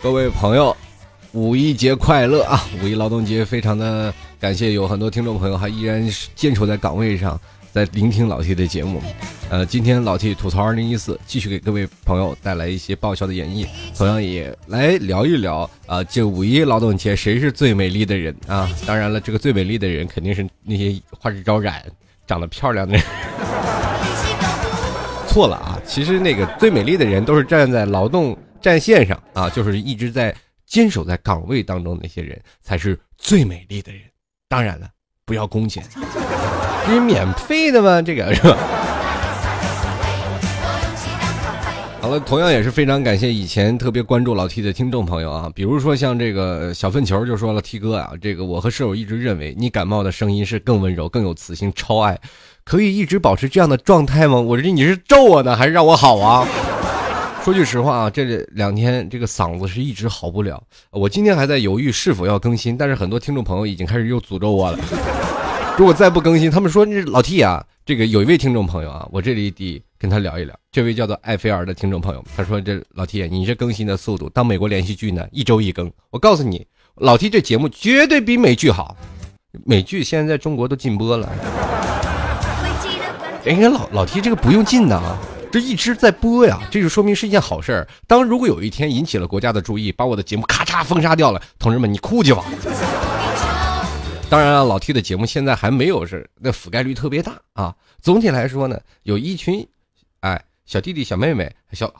各位朋友，五一节快乐啊！五一劳动节，非常的感谢有很多听众朋友还依然坚守在岗位上，在聆听老 T 的节目。呃，今天老 T 吐槽二零一四，继续给各位朋友带来一些爆笑的演绎，同样也来聊一聊啊，这五一劳动节谁是最美丽的人啊？当然了，这个最美丽的人肯定是那些花枝招展、长得漂亮的人。错了啊，其实那个最美丽的人都是站在劳动。战线上啊，就是一直在坚守在岗位当中那些人才是最美丽的人。当然了，不要工钱，这是免费的吗？这个是吧？好了，同样也是非常感谢以前特别关注老 T 的听众朋友啊，比如说像这个小粪球就说了：“T 哥啊，这个我和舍友一直认为你感冒的声音是更温柔、更有磁性，超爱，可以一直保持这样的状态吗？我这你是咒我呢，还是让我好啊？” 说句实话啊，这两天这个嗓子是一直好不了。我今天还在犹豫是否要更新，但是很多听众朋友已经开始又诅咒我了。如果再不更新，他们说这老 T 啊，这个有一位听众朋友啊，我这里得跟他聊一聊。这位叫做艾菲尔的听众朋友，他说这老 T，你这更新的速度，当美国连续剧呢，一周一更。我告诉你，老 T 这节目绝对比美剧好。美剧现在在中国都禁播了。人家老老 T 这个不用禁的啊。这一直在播呀，这就说明是一件好事儿。当如果有一天引起了国家的注意，把我的节目咔嚓封杀掉了，同志们，你哭去吧。当然了，老 T 的节目现在还没有是那覆盖率特别大啊。总体来说呢，有一群哎小弟弟小妹妹小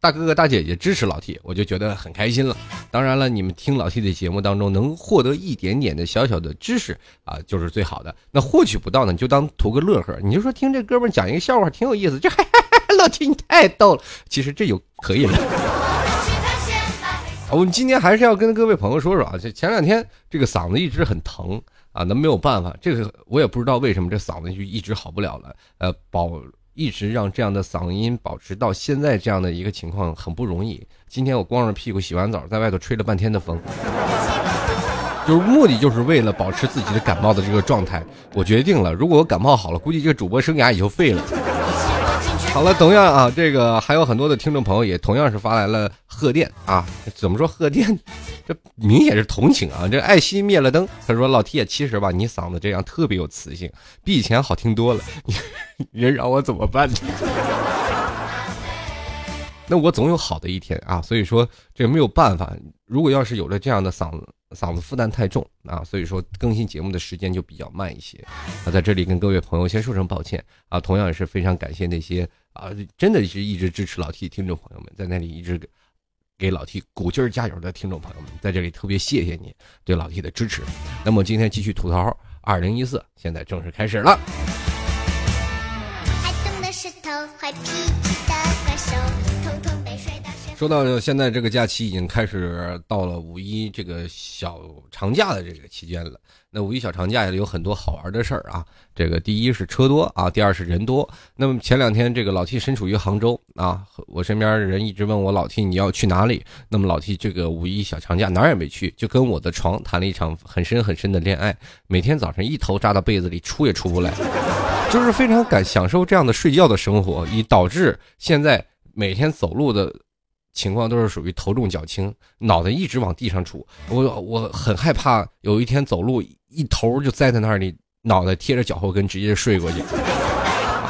大哥哥大姐姐支持老 T，我就觉得很开心了。当然了，你们听老 T 的节目当中能获得一点点的小小的知识啊，就是最好的。那获取不到呢，就当图个乐呵。你就说听这哥们讲一个笑话挺有意思，这还。老 T，你太逗了！其实这就可以了。我们今天还是要跟各位朋友说说啊，这前两天这个嗓子一直很疼啊，那没有办法，这个我也不知道为什么这嗓子就一直好不了了。呃，保一直让这样的嗓音保持到现在这样的一个情况很不容易。今天我光着屁股洗完澡，在外头吹了半天的风，就是目的就是为了保持自己的感冒的这个状态。我决定了，如果我感冒好了，估计这个主播生涯也就废了。好了，同样啊，这个还有很多的听众朋友也同样是发来了贺电啊。怎么说贺电？这明显是同情啊。这爱心灭了灯，他说老 T 其实吧，你嗓子这样特别有磁性，比以前好听多了。人让我怎么办呢？那我总有好的一天啊。所以说这没有办法。如果要是有了这样的嗓子。嗓子负担太重啊，所以说更新节目的时间就比较慢一些。那在这里跟各位朋友先说声抱歉啊，同样也是非常感谢那些啊，真的是一直支持老 T 听众朋友们，在那里一直给老 T 鼓劲儿加油的听众朋友们，在这里特别谢谢你对老 T 的支持。那么今天继续吐槽二零一四，现在正式开始了。说到现在，这个假期已经开始到了五一这个小长假的这个期间了。那五一小长假也有很多好玩的事儿啊。这个第一是车多啊，第二是人多。那么前两天这个老 T 身处于杭州啊，我身边的人一直问我老 T 你要去哪里？那么老 T 这个五一小长假哪儿也没去，就跟我的床谈了一场很深很深的恋爱，每天早上一头扎到被子里出也出不来，就是非常感享受这样的睡觉的生活，以导致现在每天走路的。情况都是属于头重脚轻，脑袋一直往地上杵。我我很害怕有一天走路一头就栽在那里，脑袋贴着脚后跟直接睡过去。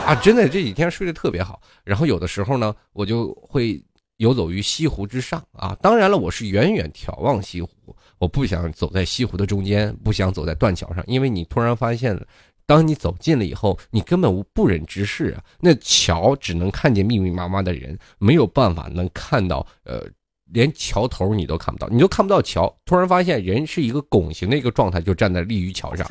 啊，真的这几天睡得特别好。然后有的时候呢，我就会游走于西湖之上啊。当然了，我是远远眺望西湖，我不想走在西湖的中间，不想走在断桥上，因为你突然发现。当你走近了以后，你根本无不忍直视啊！那桥只能看见密密麻麻的人，没有办法能看到，呃，连桥头你都看不到，你都看不到桥。突然发现人是一个拱形的一个状态，就站在立于桥上。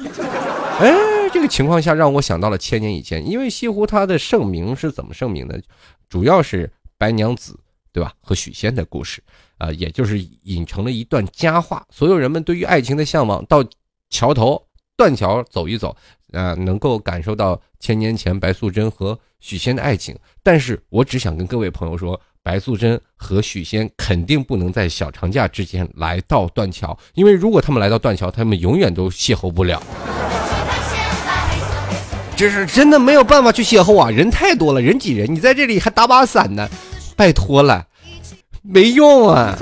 哎，这个情况下让我想到了千年以前，因为西湖它的盛名是怎么盛名的？主要是白娘子，对吧？和许仙的故事啊，也就是引成了一段佳话。所有人们对于爱情的向往，到桥头断桥走一走。啊，能够感受到千年前白素贞和许仙的爱情，但是我只想跟各位朋友说，白素贞和许仙肯定不能在小长假之前来到断桥，因为如果他们来到断桥，他们永远都邂逅不了。这是真的没有办法去邂逅啊！人太多了，人挤人，你在这里还打把伞呢，拜托了，没用啊！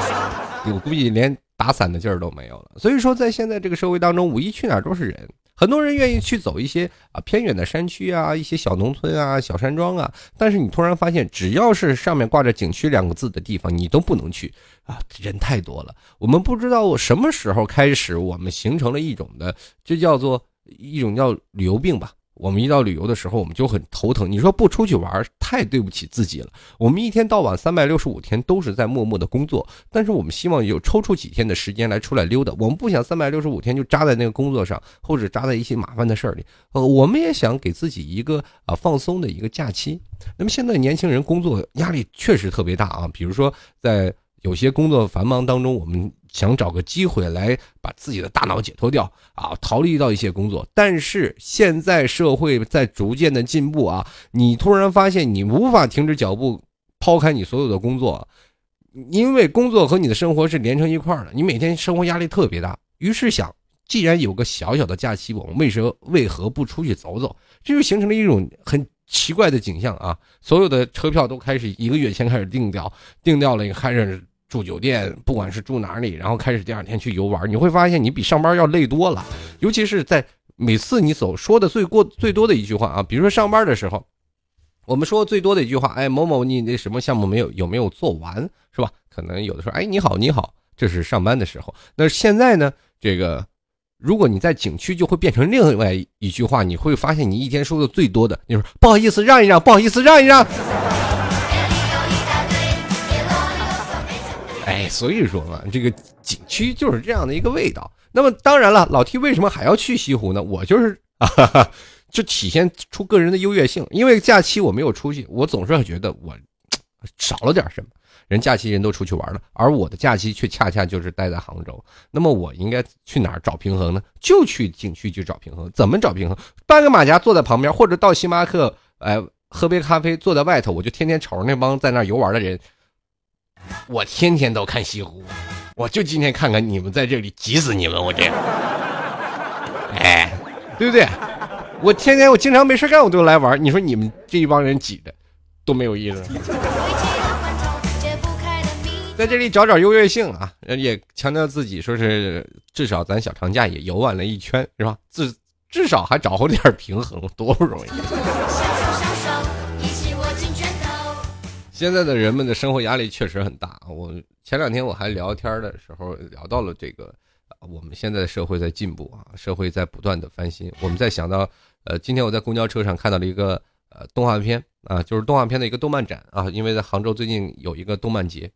我估计连打伞的劲儿都没有了。所以说，在现在这个社会当中，五一去哪儿都是人，很多人愿意去走一些啊偏远的山区啊，一些小农村啊、小山庄啊。但是你突然发现，只要是上面挂着景区两个字的地方，你都不能去啊，人太多了。我们不知道什么时候开始，我们形成了一种的，就叫做。一种叫旅游病吧。我们一到旅游的时候，我们就很头疼。你说不出去玩，太对不起自己了。我们一天到晚三百六十五天都是在默默的工作，但是我们希望有抽出几天的时间来出来溜达。我们不想三百六十五天就扎在那个工作上，或者扎在一些麻烦的事儿里。呃，我们也想给自己一个啊放松的一个假期。那么现在年轻人工作压力确实特别大啊，比如说在有些工作繁忙当中，我们。想找个机会来把自己的大脑解脱掉啊，逃离到一些工作。但是现在社会在逐渐的进步啊，你突然发现你无法停止脚步，抛开你所有的工作，因为工作和你的生活是连成一块儿的。你每天生活压力特别大，于是想，既然有个小小的假期，我们为什么为何不出去走走？这就形成了一种很奇怪的景象啊！所有的车票都开始一个月前开始订掉，订掉了开始。住酒店，不管是住哪里，然后开始第二天去游玩，你会发现你比上班要累多了。尤其是在每次你所说的最过最多的一句话啊，比如说上班的时候，我们说最多的一句话，哎，某某你那什么项目没有有没有做完，是吧？可能有的时候，哎，你好你好，这是上班的时候。那现在呢，这个如果你在景区，就会变成另外一句话，你会发现你一天说的最多的，你说不好意思让一让，不好意思让一让。所以说嘛，这个景区就是这样的一个味道。那么当然了，老 T 为什么还要去西湖呢？我就是 啊，就体现出个人的优越性。因为假期我没有出去，我总是觉得我少了点什么。人假期人都出去玩了，而我的假期却恰恰就是待在杭州。那么我应该去哪儿找平衡呢？就去景区去找平衡。怎么找平衡？搬个马甲坐在旁边，或者到星巴克，哎，喝杯咖啡，坐在外头，我就天天瞅着那帮在那游玩的人。我天天都看西湖，我就今天看看你们在这里急死你们！我这，哎，对不对？我天天我经常没事干，我都来玩。你说你们这一帮人挤的，多没有意思！在这里找找优越性啊，也强调自己，说是至少咱小长假也游玩了一圈，是吧？至至少还找回点平衡，多不容易。现在的人们的生活压力确实很大。我前两天我还聊天的时候聊到了这个，我们现在的社会在进步啊，社会在不断的翻新。我们在想到，呃，今天我在公交车上看到了一个呃动画片啊，就是动画片的一个动漫展啊，因为在杭州最近有一个动漫节，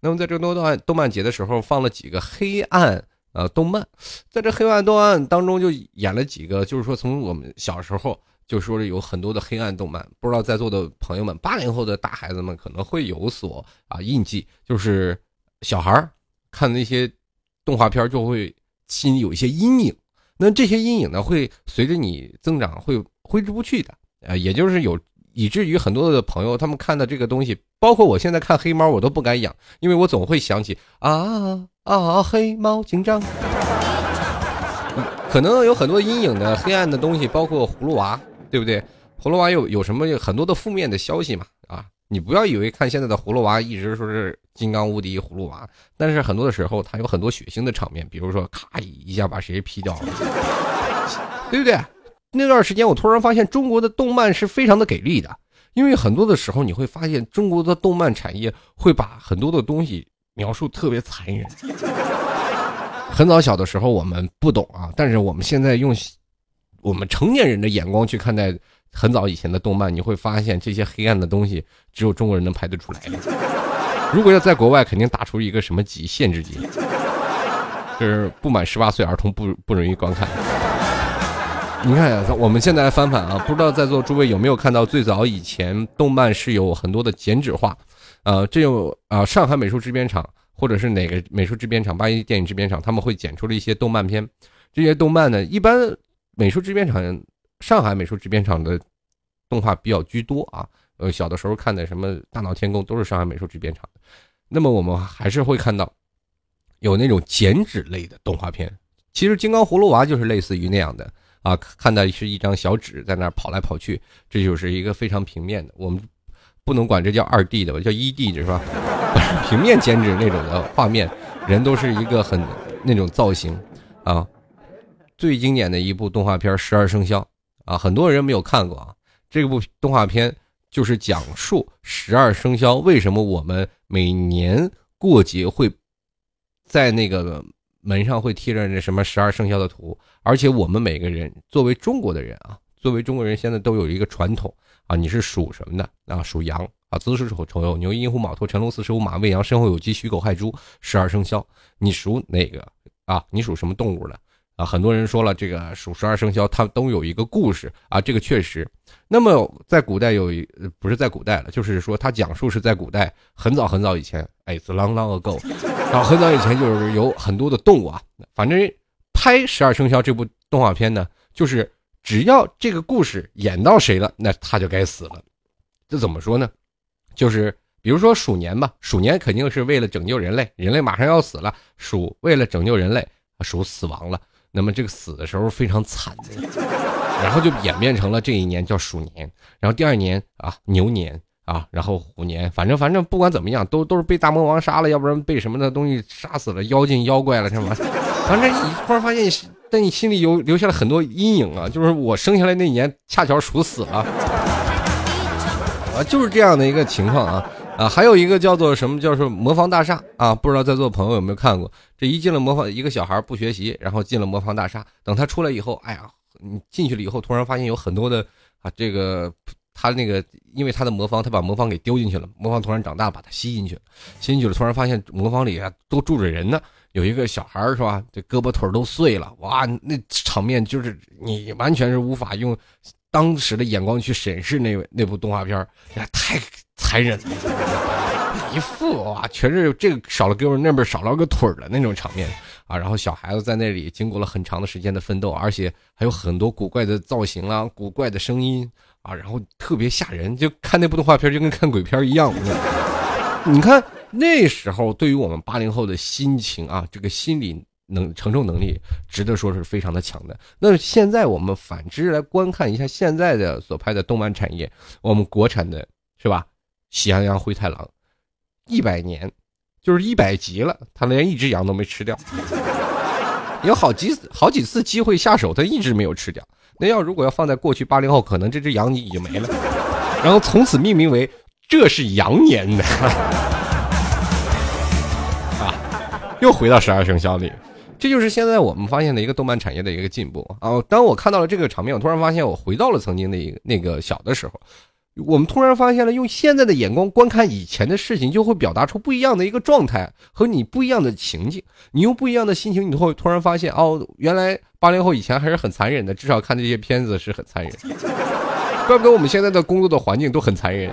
那么在这个动漫动漫节的时候放了几个黑暗呃动漫，在这黑暗动漫当中就演了几个，就是说从我们小时候。就说是有很多的黑暗动漫，不知道在座的朋友们，八零后的大孩子们可能会有所啊印记，就是小孩儿看那些动画片就会心里有一些阴影，那这些阴影呢会随着你增长会挥之不去的，啊，也就是有以至于很多的朋友他们看的这个东西，包括我现在看黑猫我都不敢养，因为我总会想起啊啊黑猫警长，可能有很多阴影的黑暗的东西，包括葫芦娃。对不对？葫芦娃有有什么很多的负面的消息嘛？啊，你不要以为看现在的葫芦娃一直说是金刚无敌葫芦娃，但是很多的时候它有很多血腥的场面，比如说咔一下把谁劈掉了，对不对？那段时间我突然发现中国的动漫是非常的给力的，因为很多的时候你会发现中国的动漫产业会把很多的东西描述特别残忍。很早小的时候我们不懂啊，但是我们现在用。我们成年人的眼光去看待很早以前的动漫，你会发现这些黑暗的东西只有中国人能拍得出来。如果要在国外，肯定打出一个什么级限制级，就是不满十八岁儿童不不容易观看。你看，我们现在翻翻啊，不知道在座诸位有没有看到最早以前动漫是有很多的剪纸画，呃，这有啊，上海美术制片厂或者是哪个美术制片厂、八一电影制片厂，他们会剪出了一些动漫片。这些动漫呢，一般。美术制片厂，上海美术制片厂的动画比较居多啊，呃，小的时候看的什么《大闹天宫》都是上海美术制片厂的。那么我们还是会看到有那种剪纸类的动画片。其实《金刚葫芦娃》就是类似于那样的啊，看到是一张小纸在那跑来跑去，这就是一个非常平面的。我们不能管这叫二 D 的吧，叫一 D 的是吧？平面剪纸那种的画面，人都是一个很那种造型啊。最经典的一部动画片《十二生肖》啊，很多人没有看过啊。这部动画片。就是讲述十二生肖为什么我们每年过节会，在那个门上会贴着那什么十二生肖的图，而且我们每个人作为中国的人啊，作为中国人现在都有一个传统啊，你是属什么的啊？属羊啊，子鼠丑丑牛寅虎卯兔辰龙巳蛇午马未羊申猴酉鸡戌狗亥猪十二生肖，你属哪个啊？你属什么动物的？啊，很多人说了，这个属十二生肖，它都有一个故事啊，这个确实。那么在古代有一，不是在古代了，就是说它讲述是在古代很早很早以前，哎，it's long long ago，然后很早以前就是有很多的动物啊，反正拍十二生肖这部动画片呢，就是只要这个故事演到谁了，那他就该死了。这怎么说呢？就是比如说鼠年吧，鼠年肯定是为了拯救人类，人类马上要死了，鼠为了拯救人类，鼠死亡了。那么这个死的时候非常惨，然后就演变成了这一年叫鼠年，然后第二年啊牛年啊，然后虎年，反正反正不管怎么样，都都是被大魔王杀了，要不然被什么的东西杀死了，妖精妖怪了什么，反正你突然发现，在你心里有留下了很多阴影啊，就是我生下来那年恰巧鼠死了，啊，就是这样的一个情况啊。啊，还有一个叫做什么，叫做魔方大厦啊，不知道在座朋友有没有看过？这一进了魔方，一个小孩不学习，然后进了魔方大厦，等他出来以后，哎呀，你进去了以后，突然发现有很多的啊，这个他那个，因为他的魔方，他把魔方给丢进去了，魔方突然长大，把他吸进去了，吸进去了，突然发现魔方里啊都住着人呢，有一个小孩是吧？这胳膊腿都碎了，哇，那场面就是你完全是无法用当时的眼光去审视那位那部动画片呀，太。残忍了，一副哇，全是这个少了胳膊，那边少了个腿的那种场面啊！然后小孩子在那里经过了很长的时间的奋斗，而且还有很多古怪的造型啊，古怪的声音啊，然后特别吓人，就看那部动画片就跟看鬼片一样。你看那时候对于我们八零后的心情啊，这个心理能承受能力，值得说是非常的强的。那现在我们反之来观看一下现在的所拍的动漫产业，我们国产的是吧？喜羊羊灰太狼，一百年，就是一百集了，他连一只羊都没吃掉，有好几好几次机会下手，他一直没有吃掉。那要如果要放在过去八零后，可能这只羊你已经没了，然后从此命名为这是羊年的，啊，又回到十二生肖里，这就是现在我们发现的一个动漫产业的一个进步啊。当我看到了这个场面，我突然发现我回到了曾经的一个那个小的时候。我们突然发现了，用现在的眼光观看以前的事情，就会表达出不一样的一个状态和你不一样的情境。你用不一样的心情，你会突然发现，哦，原来八零后以前还是很残忍的，至少看这些片子是很残忍。怪不得我们现在的工作的环境都很残忍。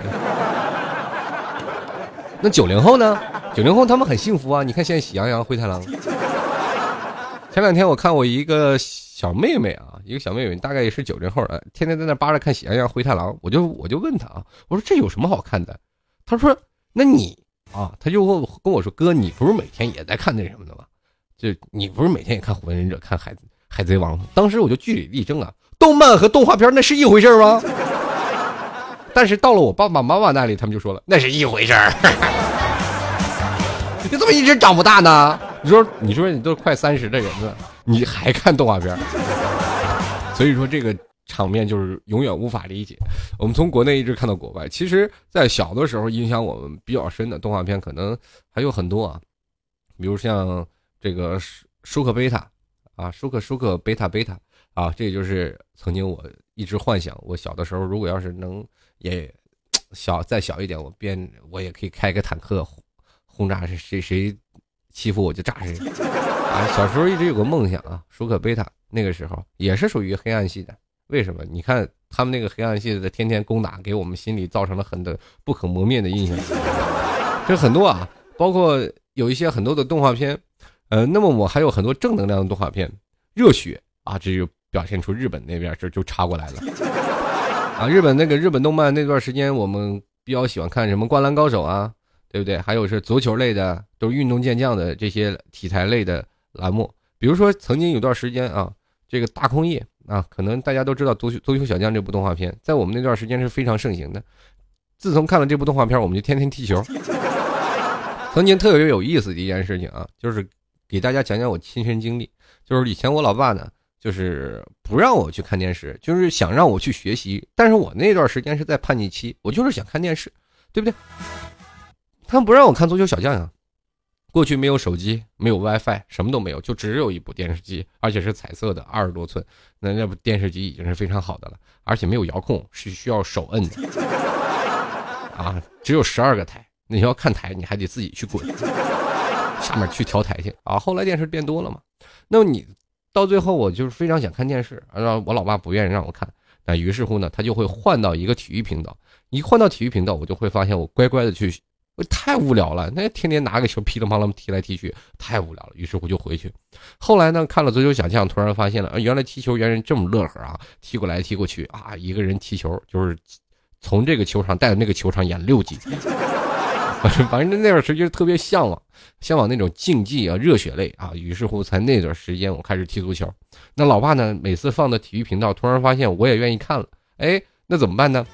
那九零后呢？九零后他们很幸福啊！你看现在《喜羊羊灰太狼》，前两天我看我一个。小妹妹啊，一个小妹妹，大概也是九零后的，天天在那扒着看《喜羊羊灰太狼》，我就我就问他啊，我说这有什么好看的？他说，那你啊，他就问跟我说，哥，你不是每天也在看那什么的吗？就你不是每天也看《火影忍者》、看《海海贼王》吗？当时我就据理力争啊，动漫和动画片那是一回事吗？但是到了我爸爸妈妈那里，他们就说了，那是一回事儿。你怎么一直长不大呢？你说，你说你都快三十的人了。你还看动画片，所以说这个场面就是永远无法理解。我们从国内一直看到国外，其实，在小的时候影响我们比较深的动画片可能还有很多啊，比如像这个舒舒克贝塔啊，舒克舒克贝塔贝塔啊，这就是曾经我一直幻想，我小的时候如果要是能也 小再小一点，我变我也可以开个坦克轰炸谁谁谁欺负我就炸谁。啊，小时候一直有个梦想啊，舒克贝塔那个时候也是属于黑暗系的。为什么？你看他们那个黑暗系的天天攻打，给我们心里造成了很多不可磨灭的印象。这很多啊，包括有一些很多的动画片，呃，那么我还有很多正能量的动画片，热血啊，这就表现出日本那边这就插过来了。啊，日本那个日本动漫那段时间，我们比较喜欢看什么《灌篮高手》啊，对不对？还有是足球类的，都是运动健将的这些题材类的栏目。比如说，曾经有段时间啊，这个大空翼啊，可能大家都知道《足球足球小将》这部动画片，在我们那段时间是非常盛行的。自从看了这部动画片，我们就天天踢球。曾经特别有意思的一件事情啊，就是给大家讲讲我亲身经历。就是以前我老爸呢，就是不让我去看电视，就是想让我去学习。但是我那段时间是在叛逆期，我就是想看电视，对不对？他们不让我看足球小将呀。过去没有手机，没有 WiFi，什么都没有，就只有一部电视机，而且是彩色的，二十多寸。那那部电视机已经是非常好的了，而且没有遥控，是需要手摁的。啊，只有十二个台。你要看台，你还得自己去滚，下面去调台去啊。后来电视变多了嘛，那么你到最后，我就是非常想看电视，让我老爸不愿意让我看，那于是乎呢，他就会换到一个体育频道。一换到体育频道，我就会发现我乖乖的去，太无聊了，那天天拿个球噼里啪啦踢来踢去，太无聊了。于是乎就回去。后来呢，看了足球小将，突然发现了，原来踢球原来这么乐呵啊，踢过来踢过去啊，一个人踢球就是从这个球场带到那个球场演六集。反正那段时间特别向往，向往那种竞技啊、热血类啊。于是乎，才那段时间我开始踢足球。那老爸呢，每次放的体育频道，突然发现我也愿意看了。哎，那怎么办呢？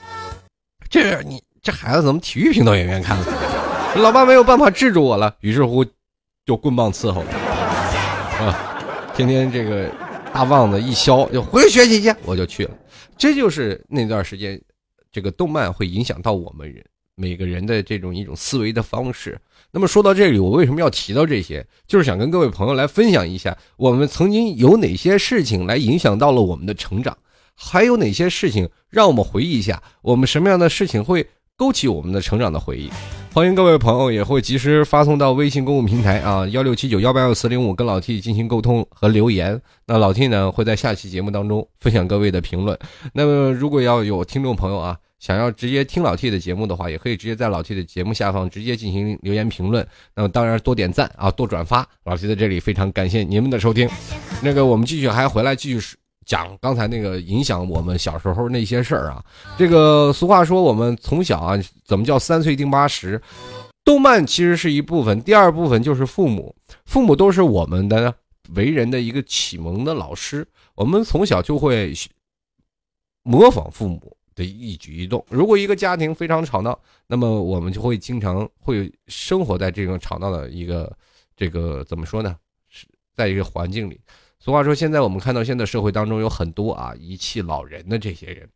这你这孩子怎么体育频道也愿意看了？老爸没有办法制住我了。于是乎，就棍棒伺候啊，天天这个大棒子一削，就回去学习去。我就去了。这就是那段时间，这个动漫会影响到我们人。每个人的这种一种思维的方式。那么说到这里，我为什么要提到这些？就是想跟各位朋友来分享一下，我们曾经有哪些事情来影响到了我们的成长，还有哪些事情让我们回忆一下，我们什么样的事情会勾起我们的成长的回忆？欢迎各位朋友也会及时发送到微信公共平台啊幺六七九幺八幺四零五跟老 T 进行沟通和留言。那老 T 呢会在下期节目当中分享各位的评论。那么如果要有听众朋友啊。想要直接听老 T 的节目的话，也可以直接在老 T 的节目下方直接进行留言评论。那么当然多点赞啊，多转发。老 T 在这里非常感谢您们的收听。那个我们继续还回来继续讲刚才那个影响我们小时候那些事儿啊。这个俗话说我们从小啊，怎么叫三岁定八十？动漫其实是一部分，第二部分就是父母。父母都是我们的为人的一个启蒙的老师。我们从小就会模仿父母。的一举一动，如果一个家庭非常吵闹，那么我们就会经常会生活在这种吵闹的一个这个怎么说呢？是在一个环境里。俗话说，现在我们看到现在社会当中有很多啊遗弃老人的这些人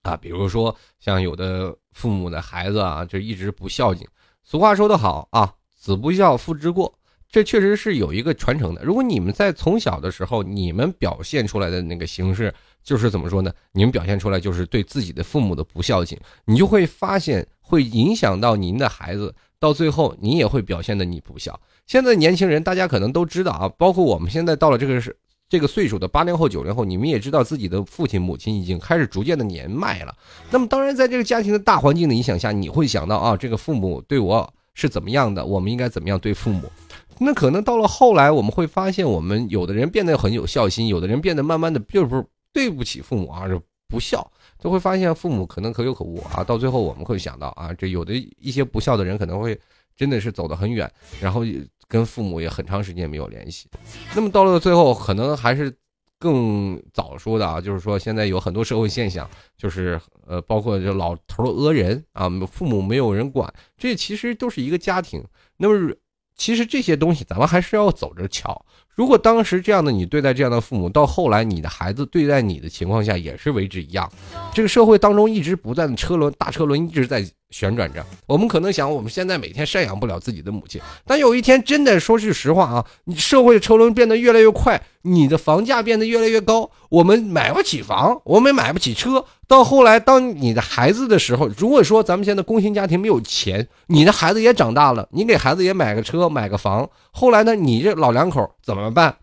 啊，比如说像有的父母的孩子啊，就一直不孝敬。俗话说得好啊，子不孝，父之过。这确实是有一个传承的。如果你们在从小的时候，你们表现出来的那个形式，就是怎么说呢？你们表现出来就是对自己的父母的不孝敬，你就会发现会影响到您的孩子，到最后你也会表现的你不孝。现在年轻人大家可能都知道啊，包括我们现在到了这个是这个岁数的八零后、九零后，你们也知道自己的父亲母亲已经开始逐渐的年迈了。那么当然，在这个家庭的大环境的影响下，你会想到啊，这个父母对我是怎么样的，我们应该怎么样对父母。那可能到了后来，我们会发现，我们有的人变得很有孝心，有的人变得慢慢的就是对不起父母啊，是不孝，就会发现父母可能可有可无啊。到最后，我们会想到啊，这有的一些不孝的人可能会真的是走得很远，然后跟父母也很长时间没有联系。那么到了最后，可能还是更早说的啊，就是说现在有很多社会现象，就是呃，包括这老头讹人啊，父母没有人管，这其实都是一个家庭。那么。其实这些东西咱们还是要走着瞧。如果当时这样的你对待这样的父母，到后来你的孩子对待你的情况下也是为之一样。这个社会当中一直不断的车轮大车轮一直在旋转着。我们可能想，我们现在每天赡养不了自己的母亲，但有一天真的说句实话啊，你社会的车轮变得越来越快，你的房价变得越来越高，我们买不起房，我们买不起车。到后来，当你的孩子的时候，如果说咱们现在工薪家庭没有钱，你的孩子也长大了，你给孩子也买个车买个房，后来呢，你这老两口怎么？办？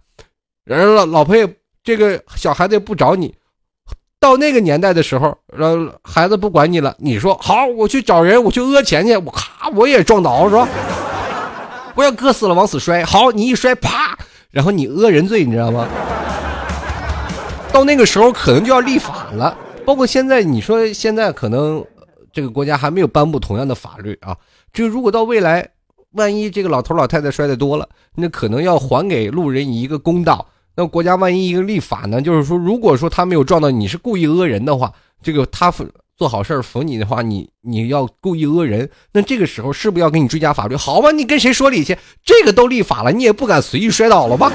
人老老婆也这个小孩子也不找你，到那个年代的时候，呃，孩子不管你了，你说好，我去找人，我去讹钱去，我咔，我也撞倒是吧？我要割死了往死摔，好，你一摔，啪，然后你讹人罪，你知道吗？到那个时候可能就要立法了，包括现在你说现在可能这个国家还没有颁布同样的法律啊，这个如果到未来，万一这个老头老太太摔的多了，那可能要还给路人一个公道。那国家万一一个立法呢，就是说如果说他没有撞到你是故意讹人的话，这个他做好事儿扶你的话，你你要故意讹人，那这个时候是不是要给你追加法律？好吧，你跟谁说理去？这个都立法了，你也不敢随意摔倒了吧？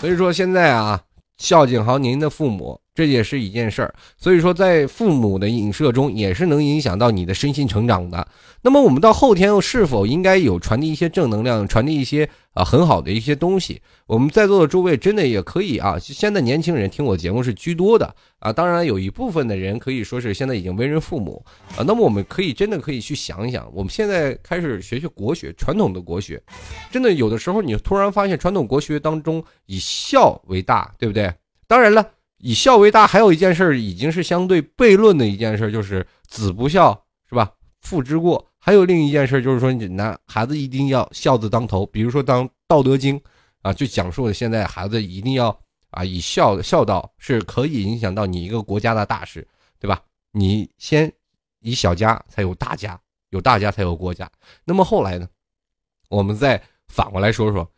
所以说现在啊，孝敬好您的父母，这也是一件事儿。所以说，在父母的影射中，也是能影响到你的身心成长的。那么，我们到后天又是否应该有传递一些正能量，传递一些啊很好的一些东西？我们在座的诸位真的也可以啊。现在年轻人听我节目是居多的啊，当然有一部分的人可以说是现在已经为人父母啊。那么，我们可以真的可以去想一想，我们现在开始学学国学，传统的国学，真的有的时候你突然发现，传统国学当中以孝为大，对不对？当然了，以孝为大，还有一件事已经是相对悖论的一件事，就是子不孝，是吧？父之过。还有另一件事，就是说，你男孩子一定要孝字当头。比如说，当《道德经》啊，就讲述了现在孩子一定要啊，以孝孝道是可以影响到你一个国家的大事，对吧？你先以小家才有大家，有大家才有国家。那么后来呢，我们再反过来说说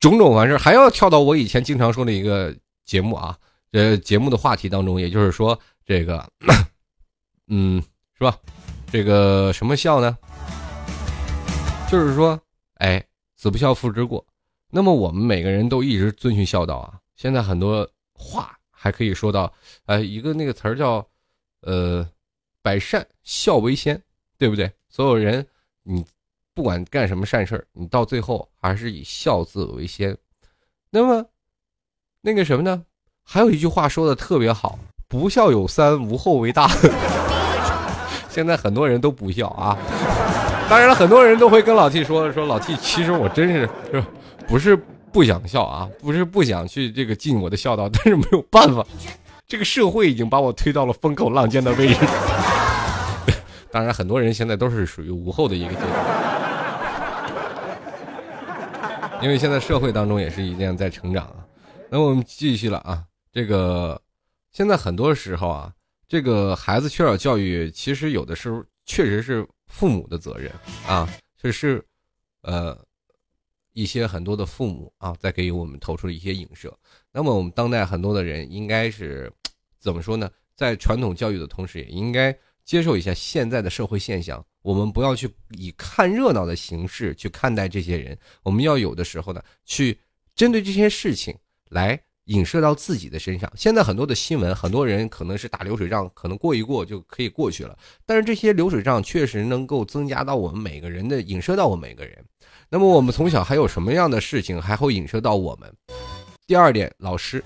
种种完事还要跳到我以前经常说的一个节目啊，呃，节目的话题当中，也就是说这个，嗯，是吧？这个什么孝呢？就是说，哎，子不孝，父之过。那么我们每个人都一直遵循孝道啊。现在很多话还可以说到，呃，一个那个词儿叫，呃，百善孝为先，对不对？所有人，你不管干什么善事你到最后还是以孝字为先。那么，那个什么呢？还有一句话说的特别好：不孝有三，无后为大。现在很多人都不孝啊，当然了，很多人都会跟老 T 说说老 T，其实我真是是不是不想孝啊，不是不想去这个尽我的孝道，但是没有办法，这个社会已经把我推到了风口浪尖的位置。当然，很多人现在都是属于无后的一个阶段，因为现在社会当中也是一件在成长啊。那我们继续了啊，这个现在很多时候啊。这个孩子缺少教育，其实有的时候确实是父母的责任啊，这是，呃，一些很多的父母啊，在给我们投出了一些影射。那么我们当代很多的人，应该是怎么说呢？在传统教育的同时，也应该接受一下现在的社会现象。我们不要去以看热闹的形式去看待这些人，我们要有的时候呢，去针对这些事情来。影射到自己的身上。现在很多的新闻，很多人可能是打流水账，可能过一过就可以过去了。但是这些流水账确实能够增加到我们每个人的，影射到我们每个人。那么我们从小还有什么样的事情还会影射到我们？第二点，老师，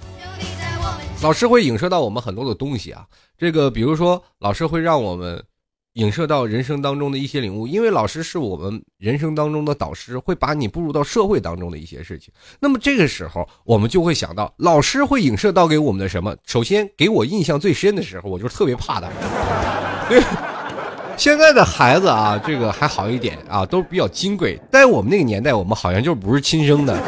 老师会影射到我们很多的东西啊。这个比如说，老师会让我们。影射到人生当中的一些领悟，因为老师是我们人生当中的导师，会把你步入到社会当中的一些事情。那么这个时候，我们就会想到，老师会影射到给我们的什么？首先，给我印象最深的时候，我就特别怕他。对，现在的孩子啊，这个还好一点啊，都比较金贵。在我们那个年代，我们好像就不是亲生的，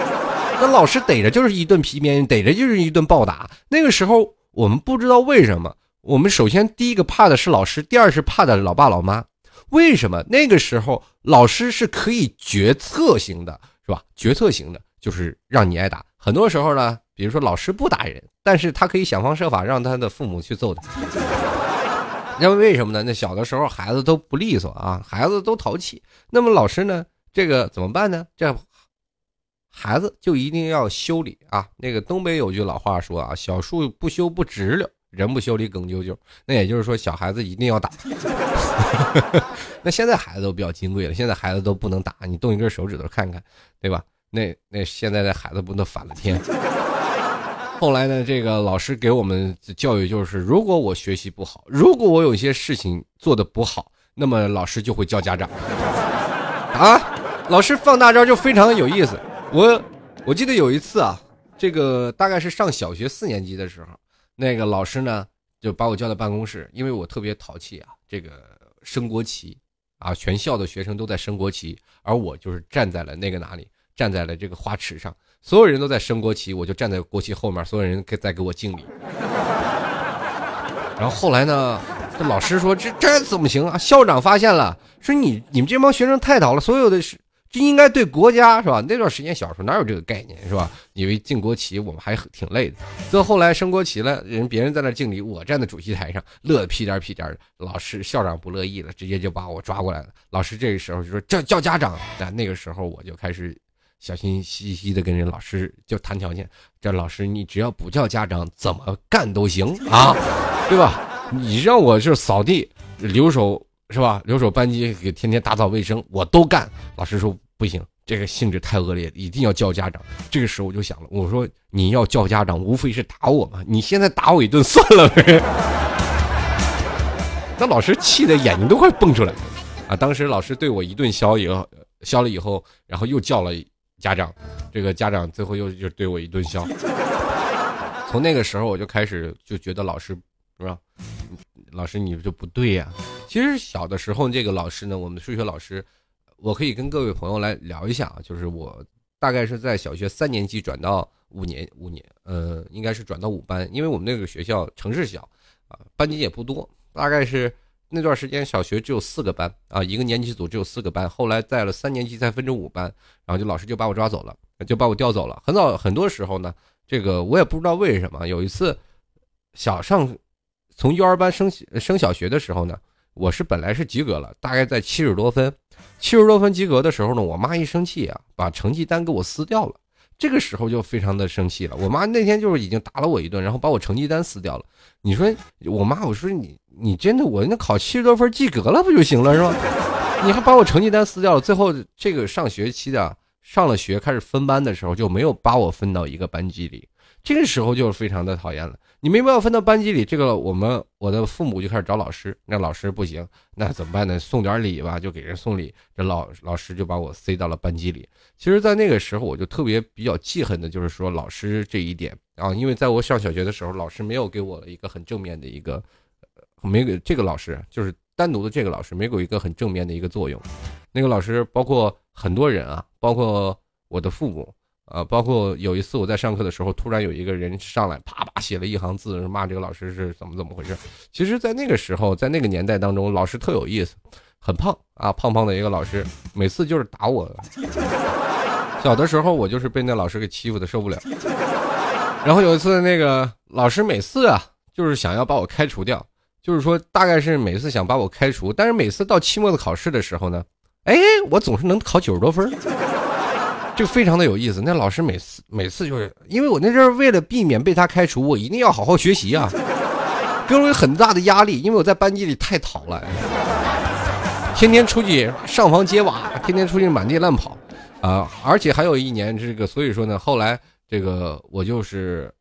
那老师逮着就是一顿皮鞭，逮着就是一顿暴打。那个时候，我们不知道为什么。我们首先第一个怕的是老师，第二是怕的老爸老妈。为什么那个时候老师是可以决策型的，是吧？决策型的，就是让你挨打。很多时候呢，比如说老师不打人，但是他可以想方设法让他的父母去揍他。因为为什么呢？那小的时候孩子都不利索啊，孩子都淘气。那么老师呢，这个怎么办呢？这孩子就一定要修理啊。那个东北有句老话说啊，小树不修不直溜。人不修理耿啾啾，那也就是说小孩子一定要打。那现在孩子都比较金贵了，现在孩子都不能打，你动一根手指头看看，对吧？那那现在的孩子不能反了天。后来呢，这个老师给我们教育就是，如果我学习不好，如果我有些事情做的不好，那么老师就会叫家长。啊，老师放大招就非常的有意思。我我记得有一次啊，这个大概是上小学四年级的时候。那个老师呢，就把我叫到办公室，因为我特别淘气啊。这个升国旗，啊，全校的学生都在升国旗，而我就是站在了那个哪里，站在了这个花池上，所有人都在升国旗，我就站在国旗后面，所有人给在给我敬礼。然后后来呢，这老师说这这怎么行啊？校长发现了，说你你们这帮学生太淘了，所有的就应该对国家是吧？那段时间小时候哪有这个概念是吧？以为敬国旗我们还挺累的。最后来升国旗了，人别人在那敬礼，我站在主席台上乐得屁颠屁颠的。老师校长不乐意了，直接就把我抓过来了。老师这个时候就说叫叫家长。那那个时候我就开始小心兮兮的跟人老师就谈条件。这老师你只要不叫家长，怎么干都行啊，对吧？你让我是扫地、留守是吧？留守班级给天天打扫卫生，我都干。老师说。不行，这个性质太恶劣，一定要叫家长。这个时候我就想了，我说你要叫家长，无非是打我嘛，你现在打我一顿算了呗。那老师气的眼睛都快蹦出来了啊！当时老师对我一顿削以后，削了以后，然后又叫了家长，这个家长最后又就对我一顿削。从那个时候我就开始就觉得老师是吧？老师你就不对呀。其实小的时候这个老师呢，我们数学老师。我可以跟各位朋友来聊一下啊，就是我大概是在小学三年级转到五年五年，呃，应该是转到五班，因为我们那个学校城市小啊，班级也不多，大概是那段时间小学只有四个班啊，一个年级组只有四个班，后来在了三年级才分成五班，然后就老师就把我抓走了，就把我调走了。很早很多时候呢，这个我也不知道为什么，有一次小上从幼儿班升升小学的时候呢。我是本来是及格了，大概在七十多分，七十多分及格的时候呢，我妈一生气啊，把成绩单给我撕掉了。这个时候就非常的生气了。我妈那天就是已经打了我一顿，然后把我成绩单撕掉了。你说我妈，我说你你真的我那考七十多分及格了不就行了是吧？你还把我成绩单撕掉了。最后这个上学期的上了学开始分班的时候就没有把我分到一个班级里。这个时候就非常的讨厌了。你没办法分到班级里，这个我们我的父母就开始找老师。那老师不行，那怎么办呢？送点礼吧，就给人送礼。这老老师就把我塞到了班级里。其实，在那个时候，我就特别比较记恨的，就是说老师这一点啊，因为在我上小学的时候，老师没有给我一个很正面的一个，没给这个老师就是单独的这个老师没给我一个很正面的一个作用。那个老师包括很多人啊，包括我的父母。啊，包括有一次我在上课的时候，突然有一个人上来，啪啪写了一行字，骂这个老师是怎么怎么回事。其实，在那个时候，在那个年代当中，老师特有意思，很胖啊，胖胖的一个老师，每次就是打我。小的时候，我就是被那老师给欺负的受不了。然后有一次，那个老师每次啊，就是想要把我开除掉，就是说大概是每次想把我开除，但是每次到期末的考试的时候呢，哎，我总是能考九十多分。就非常的有意思，那老师每次每次就是因为我那阵儿为了避免被他开除，我一定要好好学习啊，给我有很大的压力，因为我在班级里太淘了，天天出去上房揭瓦，天天出去满地乱跑，啊，而且还有一年这个，所以说呢，后来这个我就是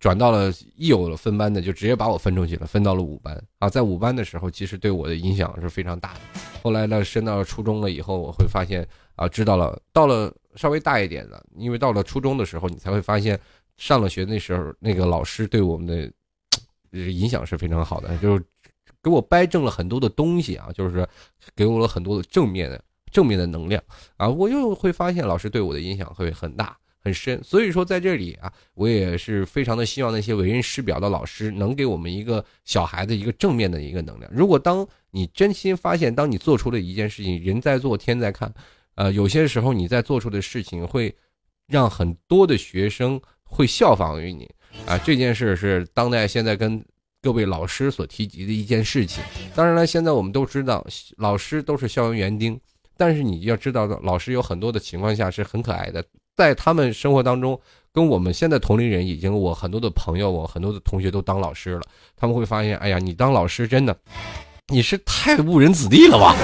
转到了一有了分班的，就直接把我分出去了，分到了五班啊，在五班的时候，其实对我的影响是非常大的。后来呢，升到初中了以后，我会发现啊，知道了，到了。稍微大一点的，因为到了初中的时候，你才会发现，上了学那时候那个老师对我们的影响是非常好的，就是给我掰正了很多的东西啊，就是给我了很多的正面的正面的能量啊，我又会发现老师对我的影响会很大很深，所以说在这里啊，我也是非常的希望那些为人师表的老师能给我们一个小孩子一个正面的一个能量。如果当你真心发现，当你做出了一件事情，人在做天在看。呃，有些时候你在做出的事情会让很多的学生会效仿于你啊。这件事是当代现在跟各位老师所提及的一件事情。当然了，现在我们都知道老师都是校园园丁，但是你要知道，老师有很多的情况下是很可爱的，在他们生活当中，跟我们现在同龄人已经，我很多的朋友，我很多的同学都当老师了，他们会发现，哎呀，你当老师真的，你是太误人子弟了吧。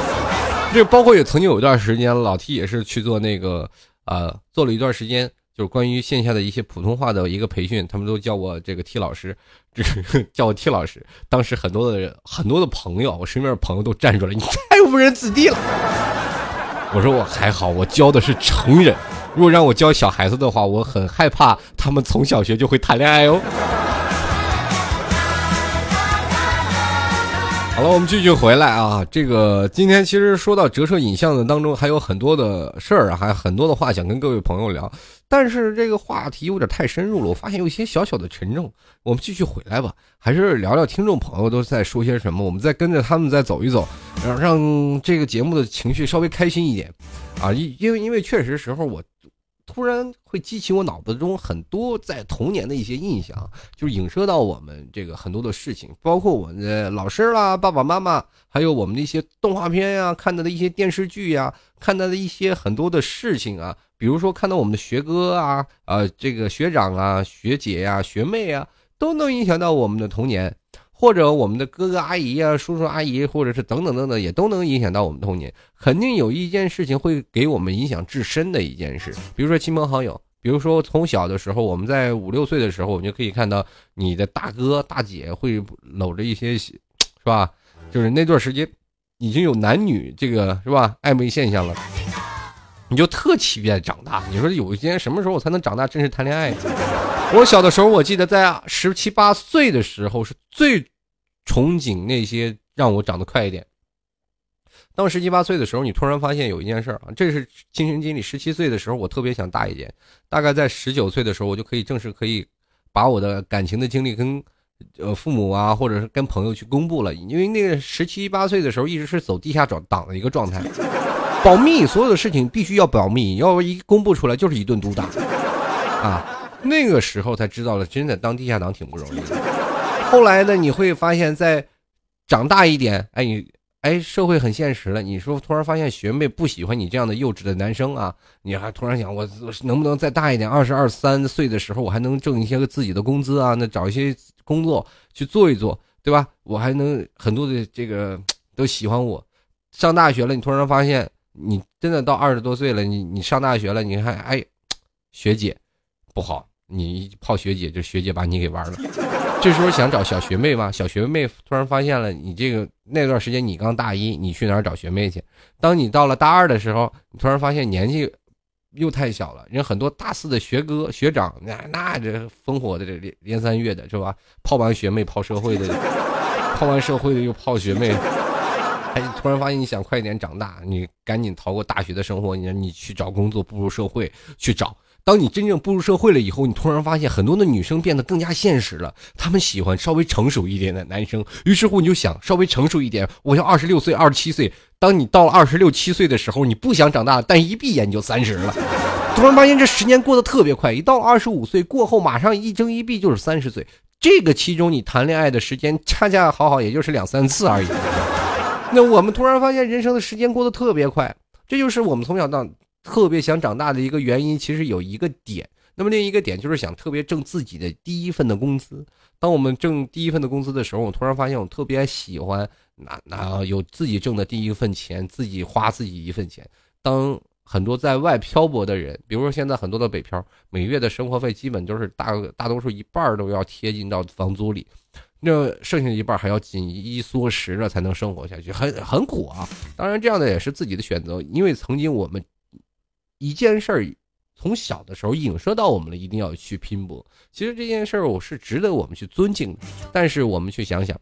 这包括也曾经有一段时间，老 T 也是去做那个，呃，做了一段时间，就是关于线下的一些普通话的一个培训，他们都叫我这个 T 老师，这个叫我 T 老师。当时很多的人，很多的朋友，我身边的朋友都站出来，你太误人子弟了。我说我还好，我教的是成人，如果让我教小孩子的话，我很害怕他们从小学就会谈恋爱哦。好了，我们继续回来啊。这个今天其实说到折射影像的当中，还有很多的事儿啊，还很多的话想跟各位朋友聊。但是这个话题有点太深入了，我发现有一些小小的沉重。我们继续回来吧，还是聊聊听众朋友都在说些什么，我们再跟着他们再走一走，让让这个节目的情绪稍微开心一点啊。因因为因为确实时候我。突然会激起我脑子中很多在童年的一些印象，就影射到我们这个很多的事情，包括我们的老师啦、爸爸妈妈，还有我们的一些动画片呀、看到的一些电视剧呀、看到的一些很多的事情啊，比如说看到我们的学哥啊、啊这个学长啊、学姐呀、学妹啊，都能影响到我们的童年。或者我们的哥哥阿姨啊、叔叔阿姨，或者是等等等等，也都能影响到我们童年。肯定有一件事情会给我们影响至深的一件事，比如说亲朋好友，比如说从小的时候，我们在五六岁的时候，我们就可以看到你的大哥大姐会搂着一些，是吧？就是那段时间已经有男女这个是吧暧昧现象了，你就特期待长大。你说有一天什么时候才能长大，正式谈恋爱？我小的时候，我记得在十七八岁的时候是最憧憬那些让我长得快一点。当十七八岁的时候，你突然发现有一件事啊，这是亲身经历。十七岁的时候，我特别想大一点。大概在十九岁的时候，我就可以正式可以把我的感情的经历跟呃父母啊，或者是跟朋友去公布了。因为那个十七八岁的时候，一直是走地下党党的一个状态，保密，所有的事情必须要保密，要一公布出来就是一顿毒打啊。那个时候才知道了，真的当地下党挺不容易的。后来呢，你会发现在长大一点，哎，你哎，社会很现实了。你说突然发现学妹不喜欢你这样的幼稚的男生啊，你还突然想，我能不能再大一点？二十二三岁的时候，我还能挣一些个自己的工资啊？那找一些工作去做一做，对吧？我还能很多的这个都喜欢我。上大学了，你突然发现，你真的到二十多岁了，你你上大学了，你还哎，学姐不好。你泡学姐，就学姐把你给玩了。这时候想找小学妹吗？小学妹突然发现了你这个那段时间你刚大一，你去哪儿找学妹去？当你到了大二的时候，你突然发现年纪又太小了。人很多大四的学哥学长，那那这烽火的这连连三月的是吧？泡完学妹泡社会的，泡完社会的又泡学妹。哎，突然发现你想快点长大，你赶紧逃过大学的生活，你你去找工作，步入社会去找。当你真正步入社会了以后，你突然发现很多的女生变得更加现实了，她们喜欢稍微成熟一点的男生。于是乎，你就想稍微成熟一点，我要二十六岁、二十七岁。当你到了二十六七岁的时候，你不想长大，但一闭眼就三十了。突然发现这时间过得特别快，一到二十五岁过后，马上一睁一闭就是三十岁。这个其中你谈恋爱的时间恰恰好好，也就是两三次而已。那我们突然发现人生的时间过得特别快，这就是我们从小到。特别想长大的一个原因，其实有一个点。那么另一个点就是想特别挣自己的第一份的工资。当我们挣第一份的工资的时候，我突然发现我特别喜欢拿拿有自己挣的第一份钱，自己花自己一份钱。当很多在外漂泊的人，比如说现在很多的北漂，每月的生活费基本都是大大多数一半都要贴进到房租里，那剩下一半还要紧衣缩食了才能生活下去，很很苦啊。当然这样的也是自己的选择，因为曾经我们。一件事儿，从小的时候影射到我们了，一定要去拼搏。其实这件事儿我是值得我们去尊敬。但是我们去想想，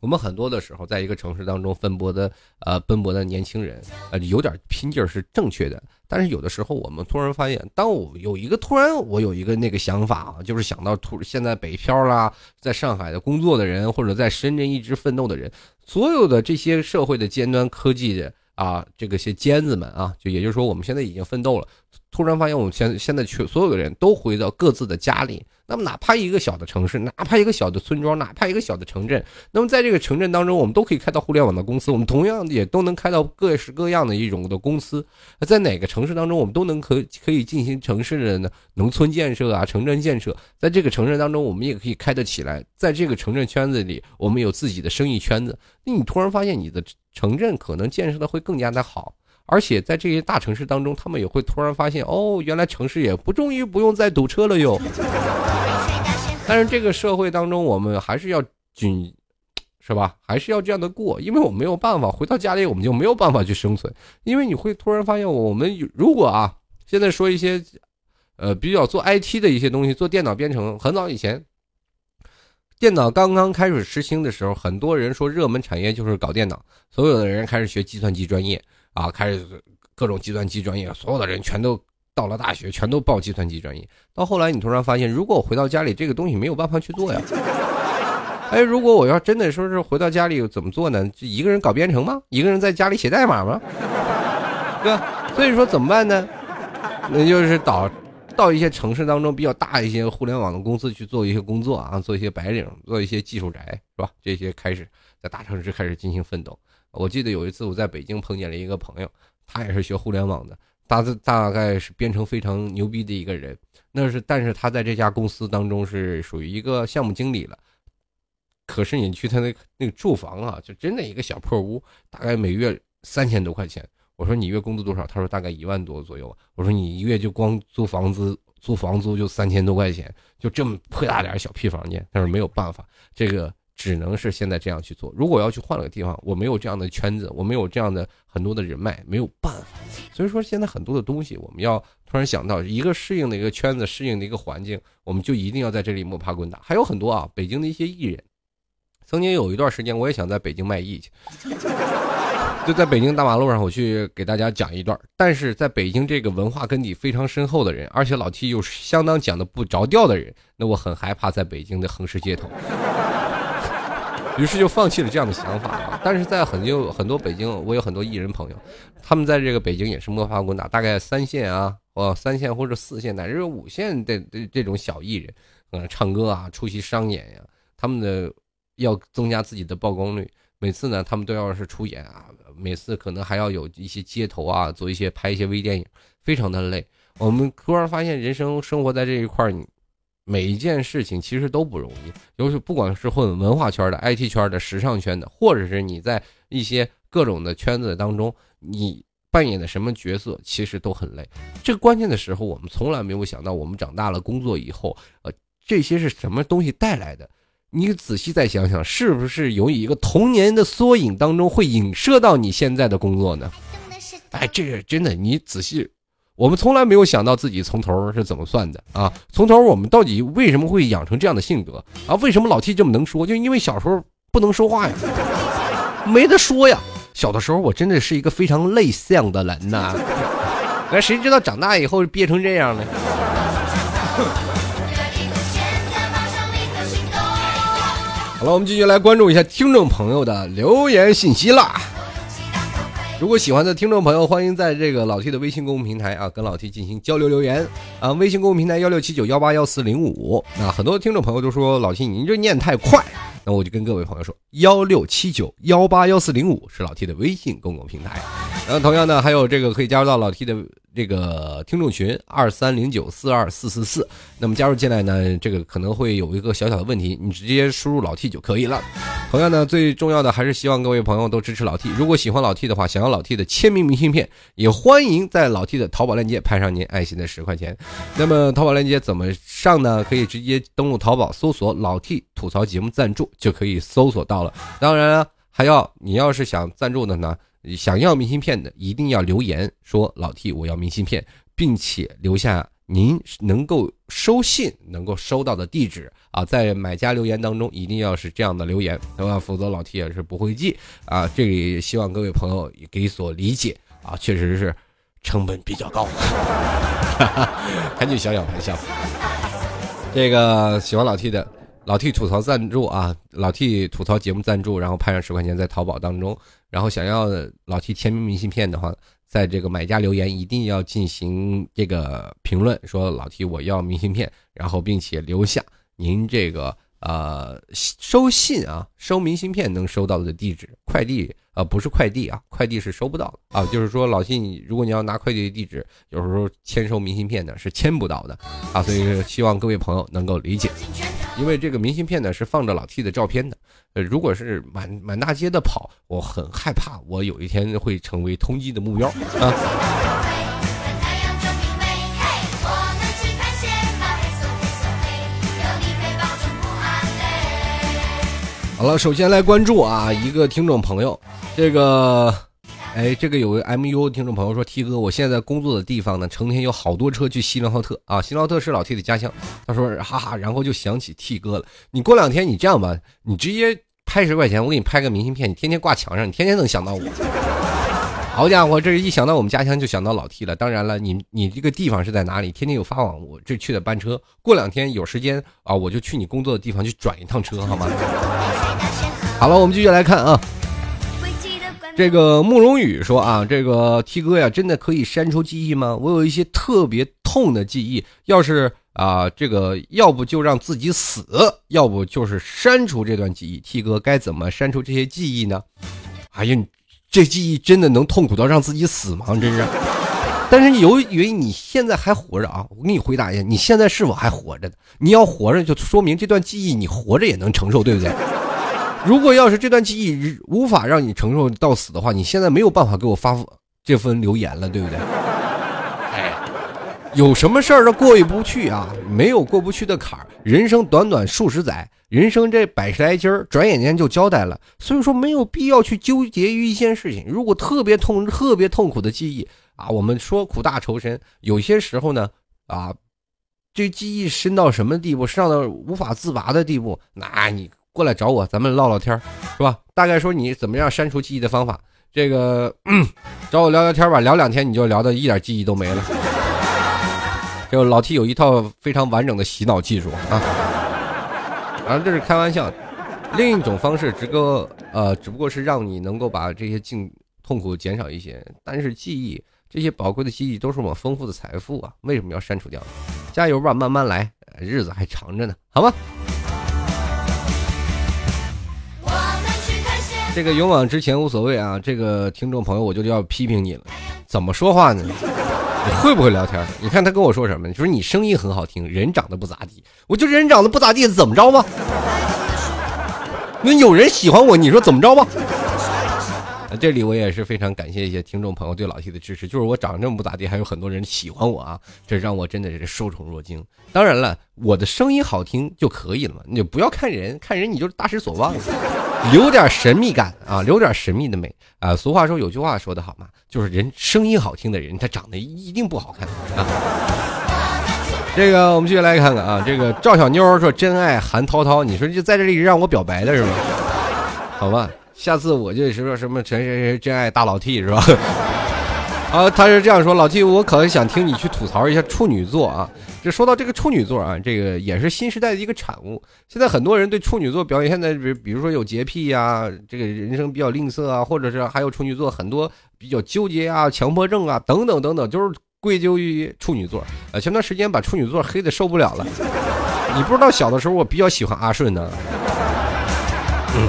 我们很多的时候，在一个城市当中奔波的呃奔波的年轻人，呃有点拼劲儿是正确的。但是有的时候，我们突然发现，当我有一个突然我有一个那个想法啊，就是想到突现在北漂啦，在上海的工作的人，或者在深圳一直奋斗的人，所有的这些社会的尖端科技的。啊，这个些尖子们啊，就也就是说，我们现在已经奋斗了。突然发现，我们现现在全所有的人都回到各自的家里。那么，哪怕一个小的城市，哪怕一个小的村庄，哪怕一个小的城镇，那么在这个城镇当中，我们都可以开到互联网的公司。我们同样也都能开到各式各样的一种的公司。在哪个城市当中，我们都能可可以进行城市的呢农村建设啊，城镇建设。在这个城镇当中，我们也可以开得起来。在这个城镇圈子里，我们有自己的生意圈子。那你突然发现，你的城镇可能建设的会更加的好。而且在这些大城市当中，他们也会突然发现，哦，原来城市也不终于不用再堵车了哟。但是这个社会当中，我们还是要均，是吧？还是要这样的过，因为我没有办法回到家里，我们就没有办法去生存。因为你会突然发现，我们如果啊，现在说一些，呃，比较做 IT 的一些东西，做电脑编程，很早以前，电脑刚刚开始实行的时候，很多人说热门产业就是搞电脑，所有的人开始学计算机专业啊，开始各种计算机专业，所有的人全都到了大学，全都报计算机专业。到后来，你突然发现，如果我回到家里，这个东西没有办法去做呀。哎，如果我要真的说是回到家里怎么做呢？就一个人搞编程吗？一个人在家里写代码吗？对吧？所以说怎么办呢？那就是导。到一些城市当中比较大一些互联网的公司去做一些工作啊，做一些白领，做一些技术宅，是吧？这些开始在大城市开始进行奋斗。我记得有一次我在北京碰见了一个朋友，他也是学互联网的，大大概是编程非常牛逼的一个人。那是，但是他在这家公司当中是属于一个项目经理了。可是你去他那那个住房啊，就真的一个小破屋，大概每月三千多块钱。我说你月工资多少？他说大概一万多左右。我说你一月就光租房子，租房租就三千多块钱，就这么破大点小屁房间。但是没有办法，这个只能是现在这样去做。如果要去换了个地方，我没有这样的圈子，我没有这样的很多的人脉，没有办法。所以说现在很多的东西，我们要突然想到一个适应的一个圈子，适应的一个环境，我们就一定要在这里摸爬滚打。还有很多啊，北京的一些艺人，曾经有一段时间，我也想在北京卖艺去。就在北京大马路上，我去给大家讲一段。但是在北京这个文化根底非常深厚的人，而且老 T 又是相当讲的不着调的人，那我很害怕在北京的横尸街头。于是就放弃了这样的想法啊。但是在很多很多北京，我有很多艺人朋友，他们在这个北京也是摸爬滚打，大概三线啊，哦三线或者四线乃至五线的这这种小艺人，嗯，唱歌啊，出席商演呀，他们的要增加自己的曝光率。每次呢，他们都要是出演啊，每次可能还要有一些街头啊，做一些拍一些微电影，非常的累。我们突然发现，人生生活在这一块儿，每一件事情其实都不容易。尤其不管是混文化圈的、IT 圈的、时尚圈的，或者是你在一些各种的圈子当中，你扮演的什么角色，其实都很累。这个关键的时候，我们从来没有想到，我们长大了工作以后，呃，这些是什么东西带来的？你仔细再想想，是不是有一个童年的缩影当中会影射到你现在的工作呢？哎，这个真的，你仔细，我们从来没有想到自己从头是怎么算的啊！从头我们到底为什么会养成这样的性格啊？为什么老 T 这么能说？就因为小时候不能说话呀，没得说呀。小的时候我真的是一个非常内向的人呐，那谁知道长大以后憋成这样呢？好了，我们继续来关注一下听众朋友的留言信息啦。如果喜欢的听众朋友，欢迎在这个老 T 的微信公众平台啊，跟老 T 进行交流留言啊。微信公众平台幺六七九幺八幺四零五。那很多听众朋友都说老 T 您这念太快，那我就跟各位朋友说幺六七九幺八幺四零五是老 T 的微信公共平台。然后同样呢，还有这个可以加入到老 T 的。这个听众群二三零九四二四四四，那么加入进来呢，这个可能会有一个小小的问题，你直接输入老 T 就可以了。同样呢，最重要的还是希望各位朋友都支持老 T。如果喜欢老 T 的话，想要老 T 的签名明信片，也欢迎在老 T 的淘宝链接拍上您爱心的十块钱。那么淘宝链接怎么上呢？可以直接登录淘宝搜索“老 T 吐槽节目赞助”就可以搜索到了。当然还要你要是想赞助的呢。想要明信片的，一定要留言说老 T 我要明信片，并且留下您能够收信、能够收到的地址啊，在买家留言当中一定要是这样的留言，对吧？否则老 T 也是不会寄啊。这里希望各位朋友也给所理解啊，确实是成本比较高，赶紧小小玩笑。这个喜欢老 T 的。老 T 吐槽赞助啊，老 T 吐槽节目赞助，然后拍上十块钱在淘宝当中，然后想要老 T 签名明信片的话，在这个买家留言一定要进行这个评论，说老 T 我要明信片，然后并且留下您这个。呃，收信啊，收明信片能收到的地址，快递啊，不是快递啊，快递是收不到的啊。就是说，老 T，如果你要拿快递的地址，有时候签收明信片呢是签不到的啊。所以希望各位朋友能够理解，因为这个明信片呢是放着老 T 的照片的。呃，如果是满满大街的跑，我很害怕，我有一天会成为通缉的目标啊。好了，首先来关注啊，一个听众朋友，这个哎，这个有个 MU 听众朋友说，T 哥，我现在工作的地方呢，成天有好多车去锡林浩特啊，锡林浩特是老 T 的家乡。他说，哈哈，然后就想起 T 哥了。你过两天你这样吧，你直接拍十块钱，我给你拍个明信片，你天天挂墙上，你天天能想到我。好家伙，这是一想到我们家乡就想到老 T 了。当然了，你你这个地方是在哪里？天天有发往我这去的班车。过两天有时间啊，我就去你工作的地方去转一趟车，好吗？好了，我们继续来看啊。这个慕容羽说啊，这个 T 哥呀，真的可以删除记忆吗？我有一些特别痛的记忆，要是啊，这个要不就让自己死，要不就是删除这段记忆。T 哥该怎么删除这些记忆呢？哎呀！这记忆真的能痛苦到让自己死吗？真是。但是由于你现在还活着啊，我给你回答一下，你现在是否还活着你要活着，就说明这段记忆你活着也能承受，对不对？如果要是这段记忆无法让你承受到死的话，你现在没有办法给我发这份留言了，对不对？哎，有什么事儿都过意不去啊？没有过不去的坎儿。人生短短数十载。人生这百十来斤儿，转眼间就交代了，所以说没有必要去纠结于一件事情。如果特别痛、特别痛苦的记忆啊，我们说苦大仇深，有些时候呢，啊，这记忆深到什么地步，上到无法自拔的地步，那你过来找我，咱们唠唠天是吧？大概说你怎么样删除记忆的方法，这个 找我聊聊天吧，聊两天你就聊的一点记忆都没了。就 老 T 有一套非常完整的洗脑技术啊。当然这是开玩笑，另一种方式，只个呃，只不过是让你能够把这些境痛苦减少一些。但是记忆这些宝贵的记忆都是我们丰富的财富啊，为什么要删除掉？加油吧，慢慢来，日子还长着呢，好吗？这个勇往直前无所谓啊，这个听众朋友我就要批评你了，怎么说话呢？你会不会聊天？你看他跟我说什么？就是你声音很好听，人长得不咋地。我就人长得不咋地，怎么着吧？那有人喜欢我，你说怎么着吧？这里我也是非常感谢一些听众朋友对老 T 的支持。就是我长这么不咋地，还有很多人喜欢我啊，这让我真的是受宠若惊。当然了，我的声音好听就可以了嘛，你就不要看人，看人你就大失所望了。留点神秘感啊，留点神秘的美啊。俗话说有句话说的好嘛，就是人声音好听的人，他长得一定不好看啊。这个我们继续来看看啊，这个赵小妞说真爱韩涛涛，你说就在这里让我表白的是吗？好吧，下次我就说什么谁谁谁真爱大老 T 是吧？啊，他是这样说，老 T，我可能想听你去吐槽一下处女座啊。这说到这个处女座啊，这个也是新时代的一个产物。现在很多人对处女座表现在，比比如说有洁癖呀，这个人生比较吝啬啊，或者是还有处女座很多比较纠结啊、强迫症啊等等等等，就是归咎于处女座。呃，前段时间把处女座黑的受不了了。你不知道小的时候我比较喜欢阿顺呢。嗯，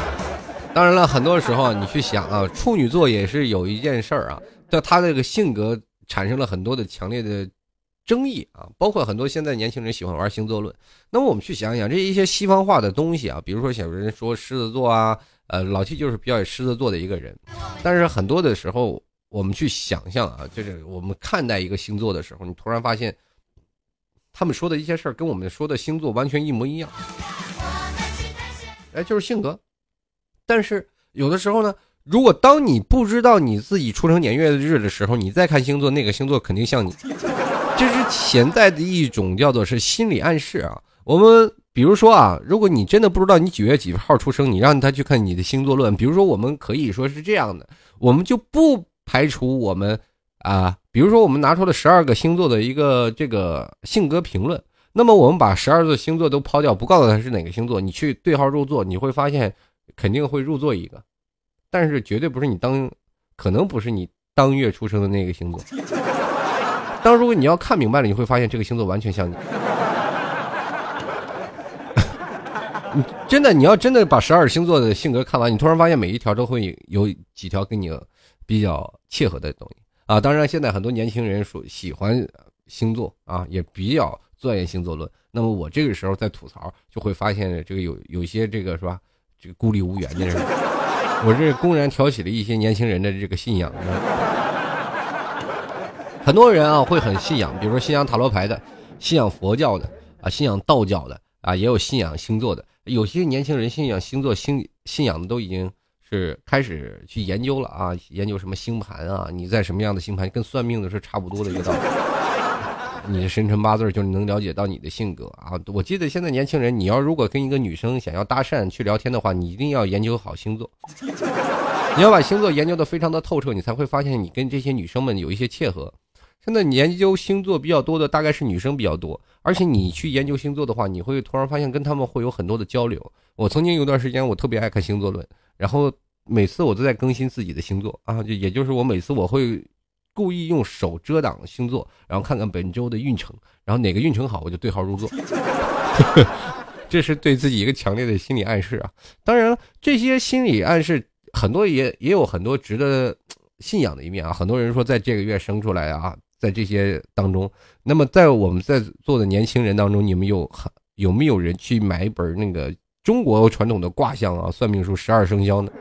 当然了，很多时候你去想啊，处女座也是有一件事儿啊，但他这个性格产生了很多的强烈的。争议啊，包括很多现在年轻人喜欢玩星座论。那么我们去想一想这一些西方化的东西啊，比如说有人说狮子座啊，呃，老七就是比较狮子座的一个人。但是很多的时候，我们去想象啊，就是我们看待一个星座的时候，你突然发现，他们说的一些事儿跟我们说的星座完全一模一样。哎，就是性格。但是有的时候呢，如果当你不知道你自己出生年月日的时候，你再看星座，那个星座肯定像你。这是潜在的一种叫做是心理暗示啊。我们比如说啊，如果你真的不知道你几月几号出生，你让他去看你的星座论。比如说，我们可以说是这样的，我们就不排除我们啊，比如说我们拿出了十二个星座的一个这个性格评论，那么我们把十二个星座都抛掉，不告诉他是哪个星座，你去对号入座，你会发现肯定会入座一个，但是绝对不是你当，可能不是你当月出生的那个星座。当如果你要看明白了，你会发现这个星座完全像你。你真的，你要真的把十二星座的性格看完，你突然发现每一条都会有几条跟你比较切合的东西啊。当然，现在很多年轻人说喜欢星座啊，也比较钻研星座论。那么我这个时候在吐槽，就会发现这个有有些这个是吧，这个孤立无援的人，我这公然挑起了一些年轻人的这个信仰。很多人啊会很信仰，比如说信仰塔罗牌的，信仰佛教的啊，信仰道教的啊，也有信仰星座的。有些年轻人信仰星座，信信仰的都已经是开始去研究了啊，研究什么星盘啊，你在什么样的星盘，跟算命的是差不多的一个道理。你的生辰八字就能了解到你的性格啊。我记得现在年轻人，你要如果跟一个女生想要搭讪去聊天的话，你一定要研究好星座，你要把星座研究的非常的透彻，你才会发现你跟这些女生们有一些切合。现在你研究星座比较多的大概是女生比较多，而且你去研究星座的话，你会突然发现跟他们会有很多的交流。我曾经有段时间我特别爱看星座论，然后每次我都在更新自己的星座啊，就也就是我每次我会。故意用手遮挡星座，然后看看本周的运程，然后哪个运程好，我就对号入座。这是对自己一个强烈的心理暗示啊！当然了，这些心理暗示很多也也有很多值得信仰的一面啊。很多人说，在这个月生出来啊，在这些当中，那么在我们在座的年轻人当中，你们有有没有人去买一本那个中国传统的卦象啊、算命书十二生肖呢？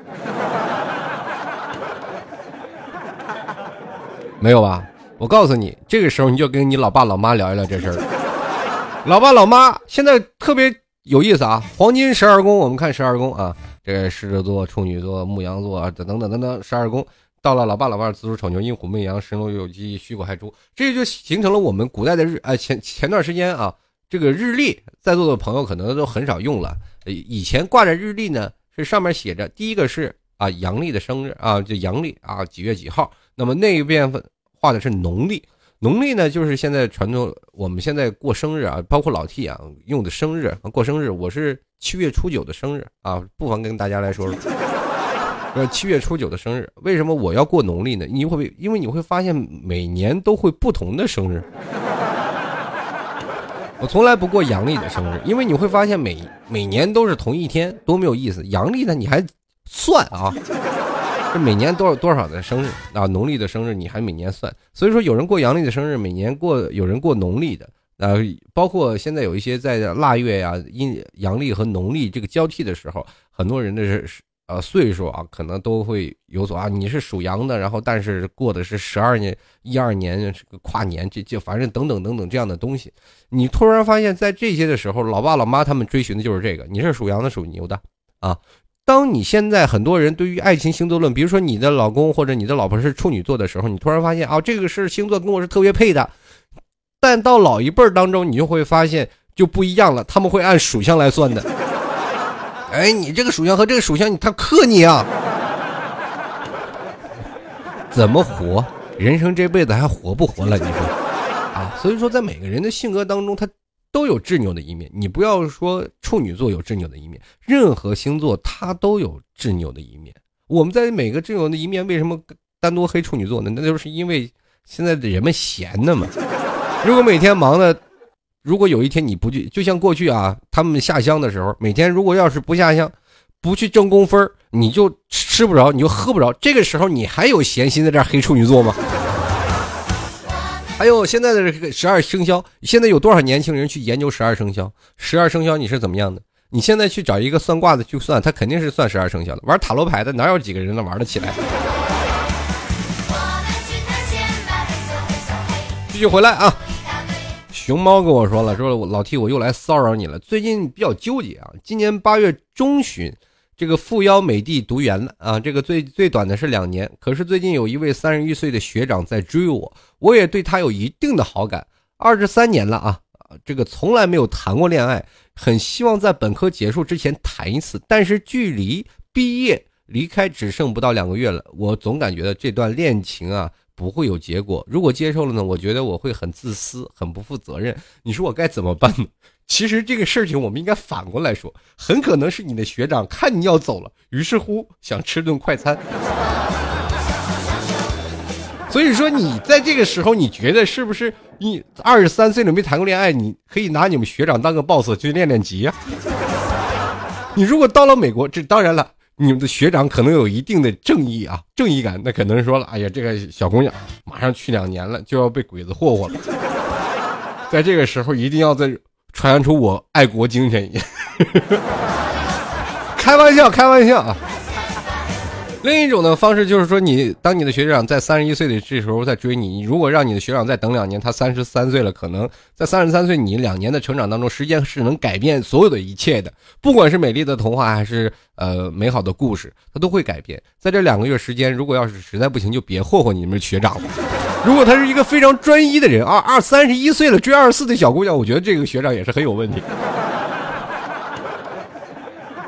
没有吧？我告诉你，这个时候你就跟你老爸老妈聊一聊这事儿。老爸老妈现在特别有意思啊！黄金十二宫，我们看十二宫啊，这狮子座、处女座、牧羊座等等等等等十二宫。到了老爸老妈子鼠丑牛寅虎未羊申龙酉鸡戌狗亥猪，这就形成了我们古代的日呃前前段时间啊，这个日历在座的朋友可能都很少用了。以前挂着日历呢，是上面写着第一个是啊阳历的生日啊，就阳历啊几月几号。那么那一边画的是农历，农历呢就是现在传统，我们现在过生日啊，包括老 T 啊用的生日过生日，我是七月初九的生日啊，不妨跟大家来说说，呃七月初九的生日，为什么我要过农历呢？你会因为你会发现每年都会不同的生日，我从来不过阳历的生日，因为你会发现每每年都是同一天，多没有意思。阳历呢你还算啊。这每年多少多少的生日啊？农历的生日你还每年算，所以说有人过阳历的生日，每年过有人过农历的，呃，包括现在有一些在腊月呀，阴阳历和农历这个交替的时候，很多人的是呃岁数啊，可能都会有所啊。你是属羊的，然后但是过的是十二年一二年这个跨年，这这反正等等等等这样的东西，你突然发现，在这些的时候，老爸老妈他们追寻的就是这个，你是属羊的属牛的啊。当你现在很多人对于爱情星座论，比如说你的老公或者你的老婆是处女座的时候，你突然发现啊，这个是星座跟我是特别配的。但到老一辈儿当中，你就会发现就不一样了，他们会按属相来算的。哎，你这个属相和这个属相，你他克你啊？怎么活？人生这辈子还活不活了？你说啊？所以说，在每个人的性格当中，他。都有执拗的一面，你不要说处女座有执拗的一面，任何星座它都有执拗的一面。我们在每个执拗的一面，为什么单独黑处女座呢？那就是因为现在的人们闲的嘛。如果每天忙的，如果有一天你不去，就像过去啊，他们下乡的时候，每天如果要是不下乡，不去挣工分你就吃不着，你就喝不着。这个时候你还有闲心在这黑处女座吗？还有现在的这个十二生肖，现在有多少年轻人去研究十二生肖？十二生肖你是怎么样的？你现在去找一个算卦的去算，他肯定是算十二生肖的。玩塔罗牌的哪有几个人能玩得起来？继续回来啊！熊猫跟我说了，说老 T 我又来骚扰你了。最近比较纠结啊，今年八月中旬。这个赴邀美帝读研了啊！这个最最短的是两年，可是最近有一位三十一岁的学长在追我，我也对他有一定的好感。二十三年了啊，这个从来没有谈过恋爱，很希望在本科结束之前谈一次，但是距离毕业离开只剩不到两个月了，我总感觉这段恋情啊不会有结果。如果接受了呢，我觉得我会很自私，很不负责任。你说我该怎么办呢？其实这个事情我们应该反过来说，很可能是你的学长看你要走了，于是乎想吃顿快餐。所以说你在这个时候，你觉得是不是你二十三岁了没谈过恋爱，你可以拿你们学长当个 boss 去练练级啊？你如果到了美国，这当然了，你们的学长可能有一定的正义啊，正义感，那可能说了，哎呀，这个小姑娘马上去两年了，就要被鬼子霍霍了，在这个时候一定要在。传扬出我爱国精神，开玩笑，开玩笑啊！另一种的方式就是说，你当你的学长在三十一岁的这时候在追你，你如果让你的学长再等两年，他三十三岁了，可能在三十三岁，你两年的成长当中，时间是能改变所有的一切的，不管是美丽的童话还是呃美好的故事，它都会改变。在这两个月时间，如果要是实在不行，就别霍霍你们学长了。如果他是一个非常专一的人，二二三十一岁了追二十四的小姑娘，我觉得这个学长也是很有问题。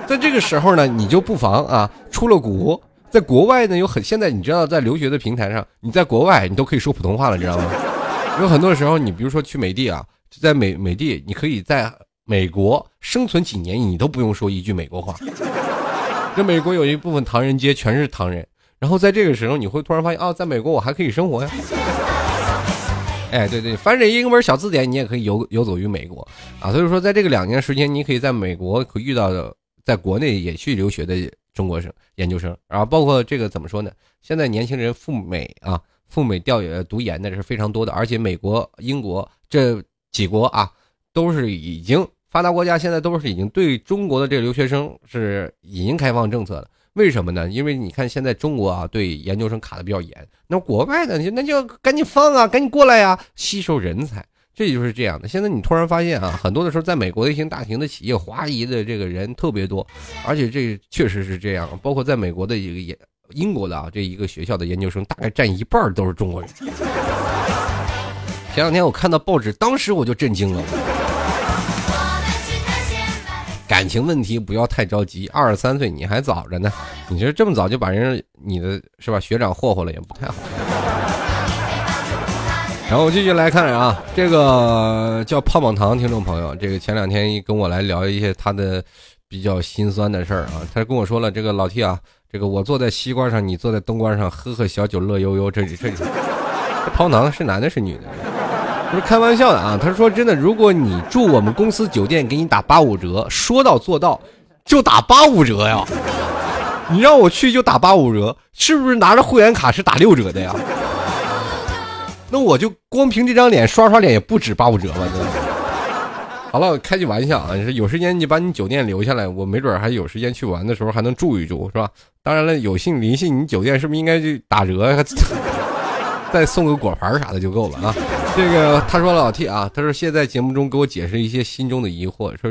在这个时候呢，你就不妨啊，出了国。在国外呢，有很现在你知道，在留学的平台上，你在国外你都可以说普通话了，你知道吗？有很多时候，你比如说去美帝啊，在美美帝，你可以在美国生存几年，你都不用说一句美国话。这美国有一部分唐人街全是唐人，然后在这个时候，你会突然发现，啊，在美国我还可以生活呀。哎，对对，翻着英文小字典，你也可以游游走于美国啊。所以说，在这个两年时间，你可以在美国遇到的，在国内也去留学的。中国生研究生，然后包括这个怎么说呢？现在年轻人赴美啊，赴美调研读研的是非常多的，而且美国、英国这几国啊，都是已经发达国家，现在都是已经对中国的这个留学生是已经开放政策了。为什么呢？因为你看现在中国啊，对研究生卡的比较严，那国外的那就赶紧放啊，赶紧过来呀，吸收人才。这就是这样的。现在你突然发现啊，很多的时候，在美国的一些大型的企业，华裔的这个人特别多，而且这确实是这样。包括在美国的一个研英国的啊，这一个学校的研究生，大概占一半都是中国人。前两天我看到报纸，当时我就震惊了。感情问题不要太着急，二十三岁你还早着呢。你说这么早就把人你的是吧学长霍霍了，也不太好。然后我继续来看啊，这个叫胖胖糖听众朋友，这个前两天跟我来聊一些他的比较心酸的事儿啊，他跟我说了，这个老 T 啊，这个我坐在西瓜上，你坐在东瓜上，喝喝小酒乐悠悠，这这这胖胖糖是男的是女的？不是开玩笑的啊，他说真的，如果你住我们公司酒店，给你打八五折，说到做到，就打八五折呀，你让我去就打八五折，是不是拿着会员卡是打六折的呀？那我就光凭这张脸刷刷脸也不止八五折吧？对 好了，开句玩笑啊，你说有时间你把你酒店留下来，我没准还有时间去玩的时候还能住一住，是吧？当然了，有幸临幸你酒店是不是应该就打折，再送个果盘啥的就够了啊？这个他说老 T 啊，他说现在节目中给我解释一些心中的疑惑，说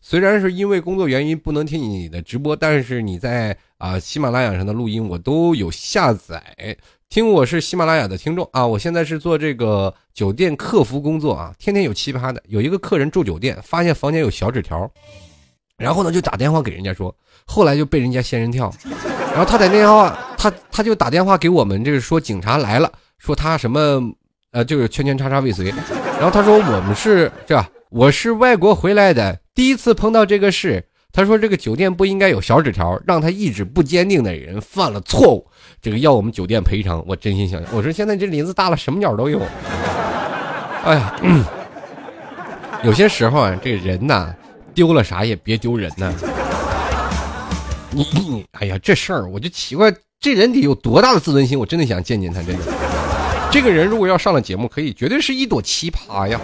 虽然是因为工作原因不能听你的直播，但是你在啊喜马拉雅上的录音我都有下载。听我是喜马拉雅的听众啊，我现在是做这个酒店客服工作啊，天天有奇葩的。有一个客人住酒店，发现房间有小纸条，然后呢就打电话给人家说，后来就被人家仙人跳，然后他打电话，他他就打电话给我们，就是说警察来了，说他什么呃就是圈圈叉叉未遂，然后他说我们是这，我是外国回来的，第一次碰到这个事。他说：“这个酒店不应该有小纸条，让他意志不坚定的人犯了错误，这个要我们酒店赔偿。”我真心想，我说现在这林子大了，什么鸟都有。哎呀，有些时候啊，这人呐，丢了啥也别丢人呐。你你，哎呀，这事儿我就奇怪，这人得有多大的自尊心？我真的想见见他，真的。这个人如果要上了节目，可以绝对是一朵奇葩呀。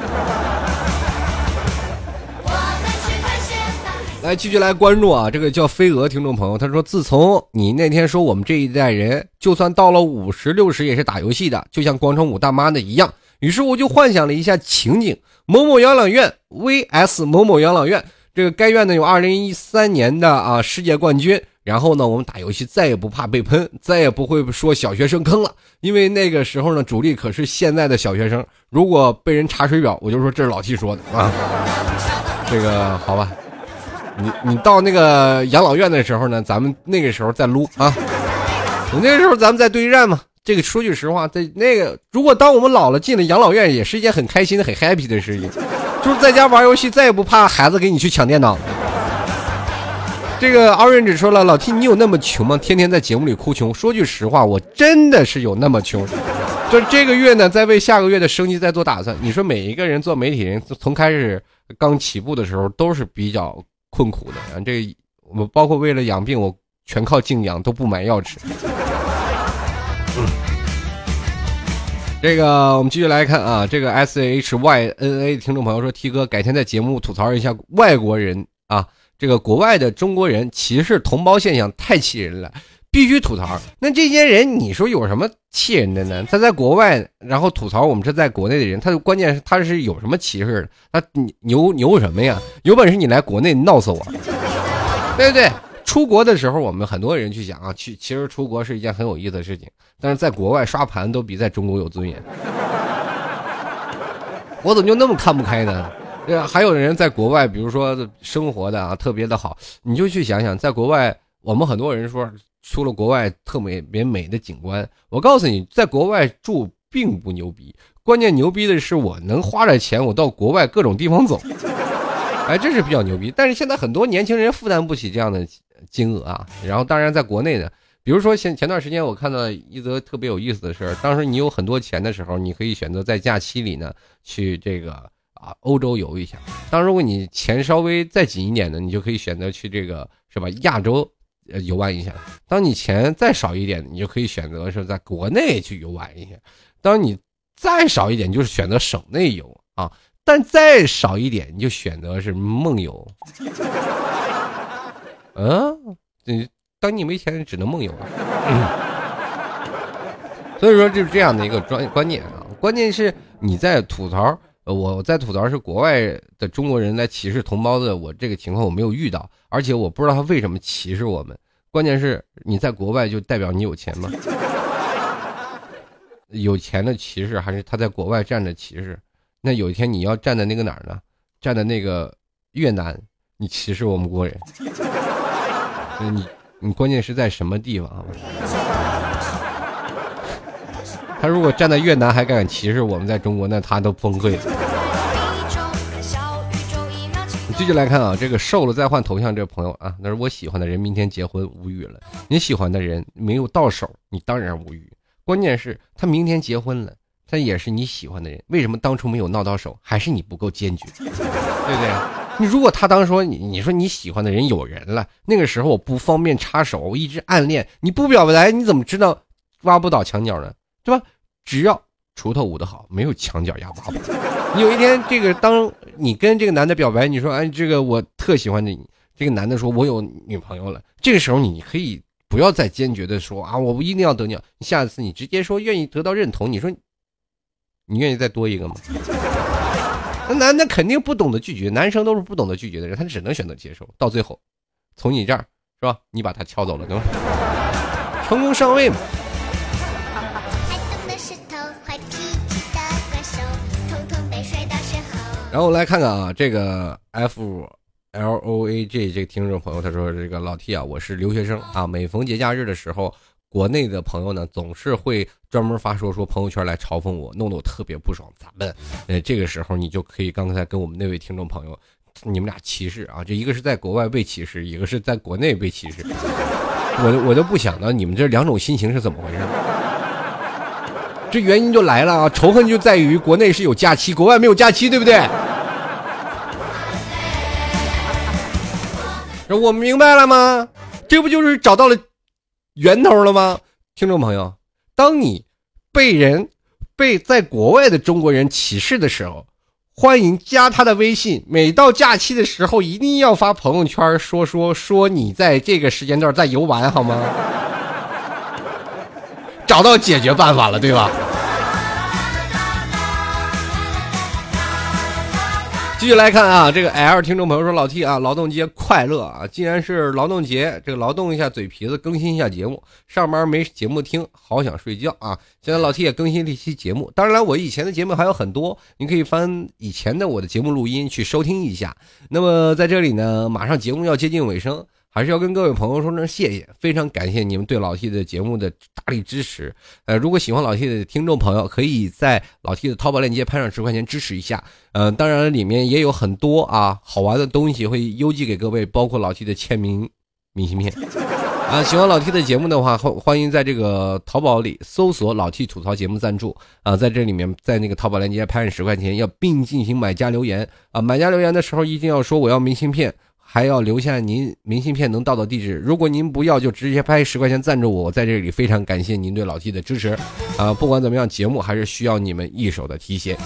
来继续来关注啊！这个叫飞蛾听众朋友，他说：“自从你那天说我们这一代人，就算到了五十六十也是打游戏的，就像广场舞大妈的一样。”于是我就幻想了一下情景：某某养老院 vs 某某养老院。这个该院呢有二零一三年的啊世界冠军。然后呢，我们打游戏再也不怕被喷，再也不会说小学生坑了，因为那个时候呢，主力可是现在的小学生。如果被人查水表，我就说这是老 T 说的啊。这个好吧。你你到那个养老院的时候呢，咱们那个时候再撸啊，我那个时候咱们再对战嘛。这个说句实话，在那个如果当我们老了进了养老院，也是一件很开心的、很 happy 的事情，就是在家玩游戏，再也不怕孩子给你去抢电脑。这个 Orange 说了，老 T 你有那么穷吗？天天在节目里哭穷。说句实话，我真的是有那么穷，就这个月呢，在为下个月的生计在做打算。你说每一个人做媒体人，从开始刚起步的时候都是比较。困苦的啊，这我包括为了养病，我全靠静养，都不买药吃。这个我们继续来看啊，这个 S H Y N A 听众朋友说，T 哥改天在节目吐槽一下外国人啊，这个国外的中国人歧视同胞现象太气人了。必须吐槽。那这些人，你说有什么气人的呢？他在国外，然后吐槽我们是在国内的人，他关键是他是有什么歧视的？他牛牛什么呀？有本事你来国内闹死我，对不对？出国的时候，我们很多人去讲啊，去其实出国是一件很有意思的事情，但是在国外刷盘都比在中国有尊严。我怎么就那么看不开呢？对？还有人在国外，比如说生活的啊特别的好，你就去想想，在国外，我们很多人说。出了国外特美别美的景观，我告诉你，在国外住并不牛逼，关键牛逼的是我能花着钱，我到国外各种地方走，哎，这是比较牛逼。但是现在很多年轻人负担不起这样的金额啊。然后，当然在国内呢，比如说前前段时间我看到一则特别有意思的事儿，当时你有很多钱的时候，你可以选择在假期里呢去这个啊欧洲游一下。当如果你钱稍微再紧一点的，你就可以选择去这个是吧亚洲。呃，游玩一下。当你钱再少一点，你就可以选择是在国内去游玩一下。当你再少一点，就是选择省内游啊。但再少一点，你就选择是梦游。嗯，你当你没钱，只能梦游。所以说就是这样的一个专观念啊。关键是你在吐槽，我在吐槽是国外的中国人在歧视同胞的，我这个情况我没有遇到。而且我不知道他为什么歧视我们，关键是你在国外就代表你有钱吗？有钱的歧视还是他在国外站着歧视？那有一天你要站在那个哪儿呢？站在那个越南，你歧视我们国人？你你关键是在什么地方？他如果站在越南还敢歧视我们在中国，那他都崩溃了。你继续来看啊，这个瘦了再换头像这个朋友啊，那是我喜欢的人，明天结婚，无语了。你喜欢的人没有到手，你当然无语。关键是他明天结婚了，他也是你喜欢的人，为什么当初没有闹到手？还是你不够坚决，对不对？你如果他当说你，你说你喜欢的人有人了，那个时候我不方便插手，我一直暗恋，你不表白，你怎么知道挖不倒墙角呢？对吧？只要锄头舞得好，没有墙角压挖不倒。你有一天，这个当你跟这个男的表白，你说：“哎，这个我特喜欢你。”这个男的说：“我有女朋友了。”这个时候，你可以不要再坚决的说：“啊，我不一定要得你。”下次你直接说愿意得到认同。你说，你愿意再多一个吗？那男的肯定不懂得拒绝，男生都是不懂得拒绝的人，他只能选择接受。到最后，从你这儿是吧？你把他撬走了，对吧？成功上位嘛。然后来看看啊，这个 F L O A G 这个听众朋友，他说：“这个老 T 啊，我是留学生啊，每逢节假日的时候，国内的朋友呢总是会专门发说说朋友圈来嘲讽我，弄得我特别不爽。咋办？呃，这个时候你就可以刚才跟我们那位听众朋友，你们俩歧视啊，这一个是在国外被歧视，一个是在国内被歧视。我我都不想到你们这两种心情是怎么回事。”这原因就来了啊！仇恨就在于国内是有假期，国外没有假期，对不对？我明白了吗？这不就是找到了源头了吗？听众朋友，当你被人被在国外的中国人歧视的时候，欢迎加他的微信。每到假期的时候，一定要发朋友圈说说说你在这个时间段在游玩，好吗？找到解决办法了，对吧？继续来看啊，这个 L 听众朋友说：“老 T 啊，劳动节快乐啊！既然是劳动节，这个劳动一下嘴皮子，更新一下节目。上班没节目听，好想睡觉啊！现在老 T 也更新了一期节目，当然了，我以前的节目还有很多，你可以翻以前的我的节目录音去收听一下。那么在这里呢，马上节目要接近尾声。”还是要跟各位朋友说声谢谢，非常感谢你们对老 T 的节目的大力支持。呃，如果喜欢老 T 的听众朋友，可以在老 T 的淘宝链接拍上十块钱支持一下。呃，当然里面也有很多啊好玩的东西会邮寄给各位，包括老 T 的签名明信片。啊，喜欢老 T 的节目的话，欢欢迎在这个淘宝里搜索“老 T 吐槽节目赞助”啊，在这里面在那个淘宝链接拍上十块钱，要并进行买家留言啊，买家留言的时候一定要说我要明信片。还要留下您明信片能到的地址。如果您不要，就直接拍十块钱赞助我。在这里非常感谢您对老 T 的支持，啊，不管怎么样，节目还是需要你们一手的提携。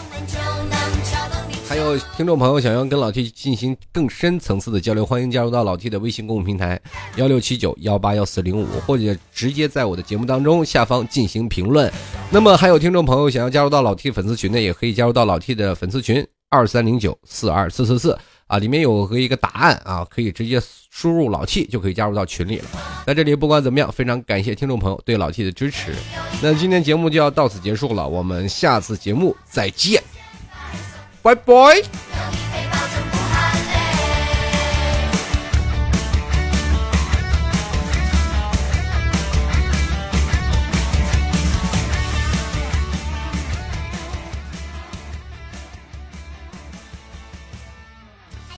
还有听众朋友想要跟老 T 进行更深层次的交流，欢迎加入到老 T 的微信公众平台幺六七九幺八幺四零五，或者直接在我的节目当中下方进行评论。那么还有听众朋友想要加入到老 T 粉丝群的，也可以加入到老 T 的粉丝群二三零九四二四四四啊，里面有个一个答案啊，可以直接输入老 T 就可以加入到群里了。在这里不管怎么样，非常感谢听众朋友对老 T 的支持。那今天节目就要到此结束了，我们下次节目再见。拜拜。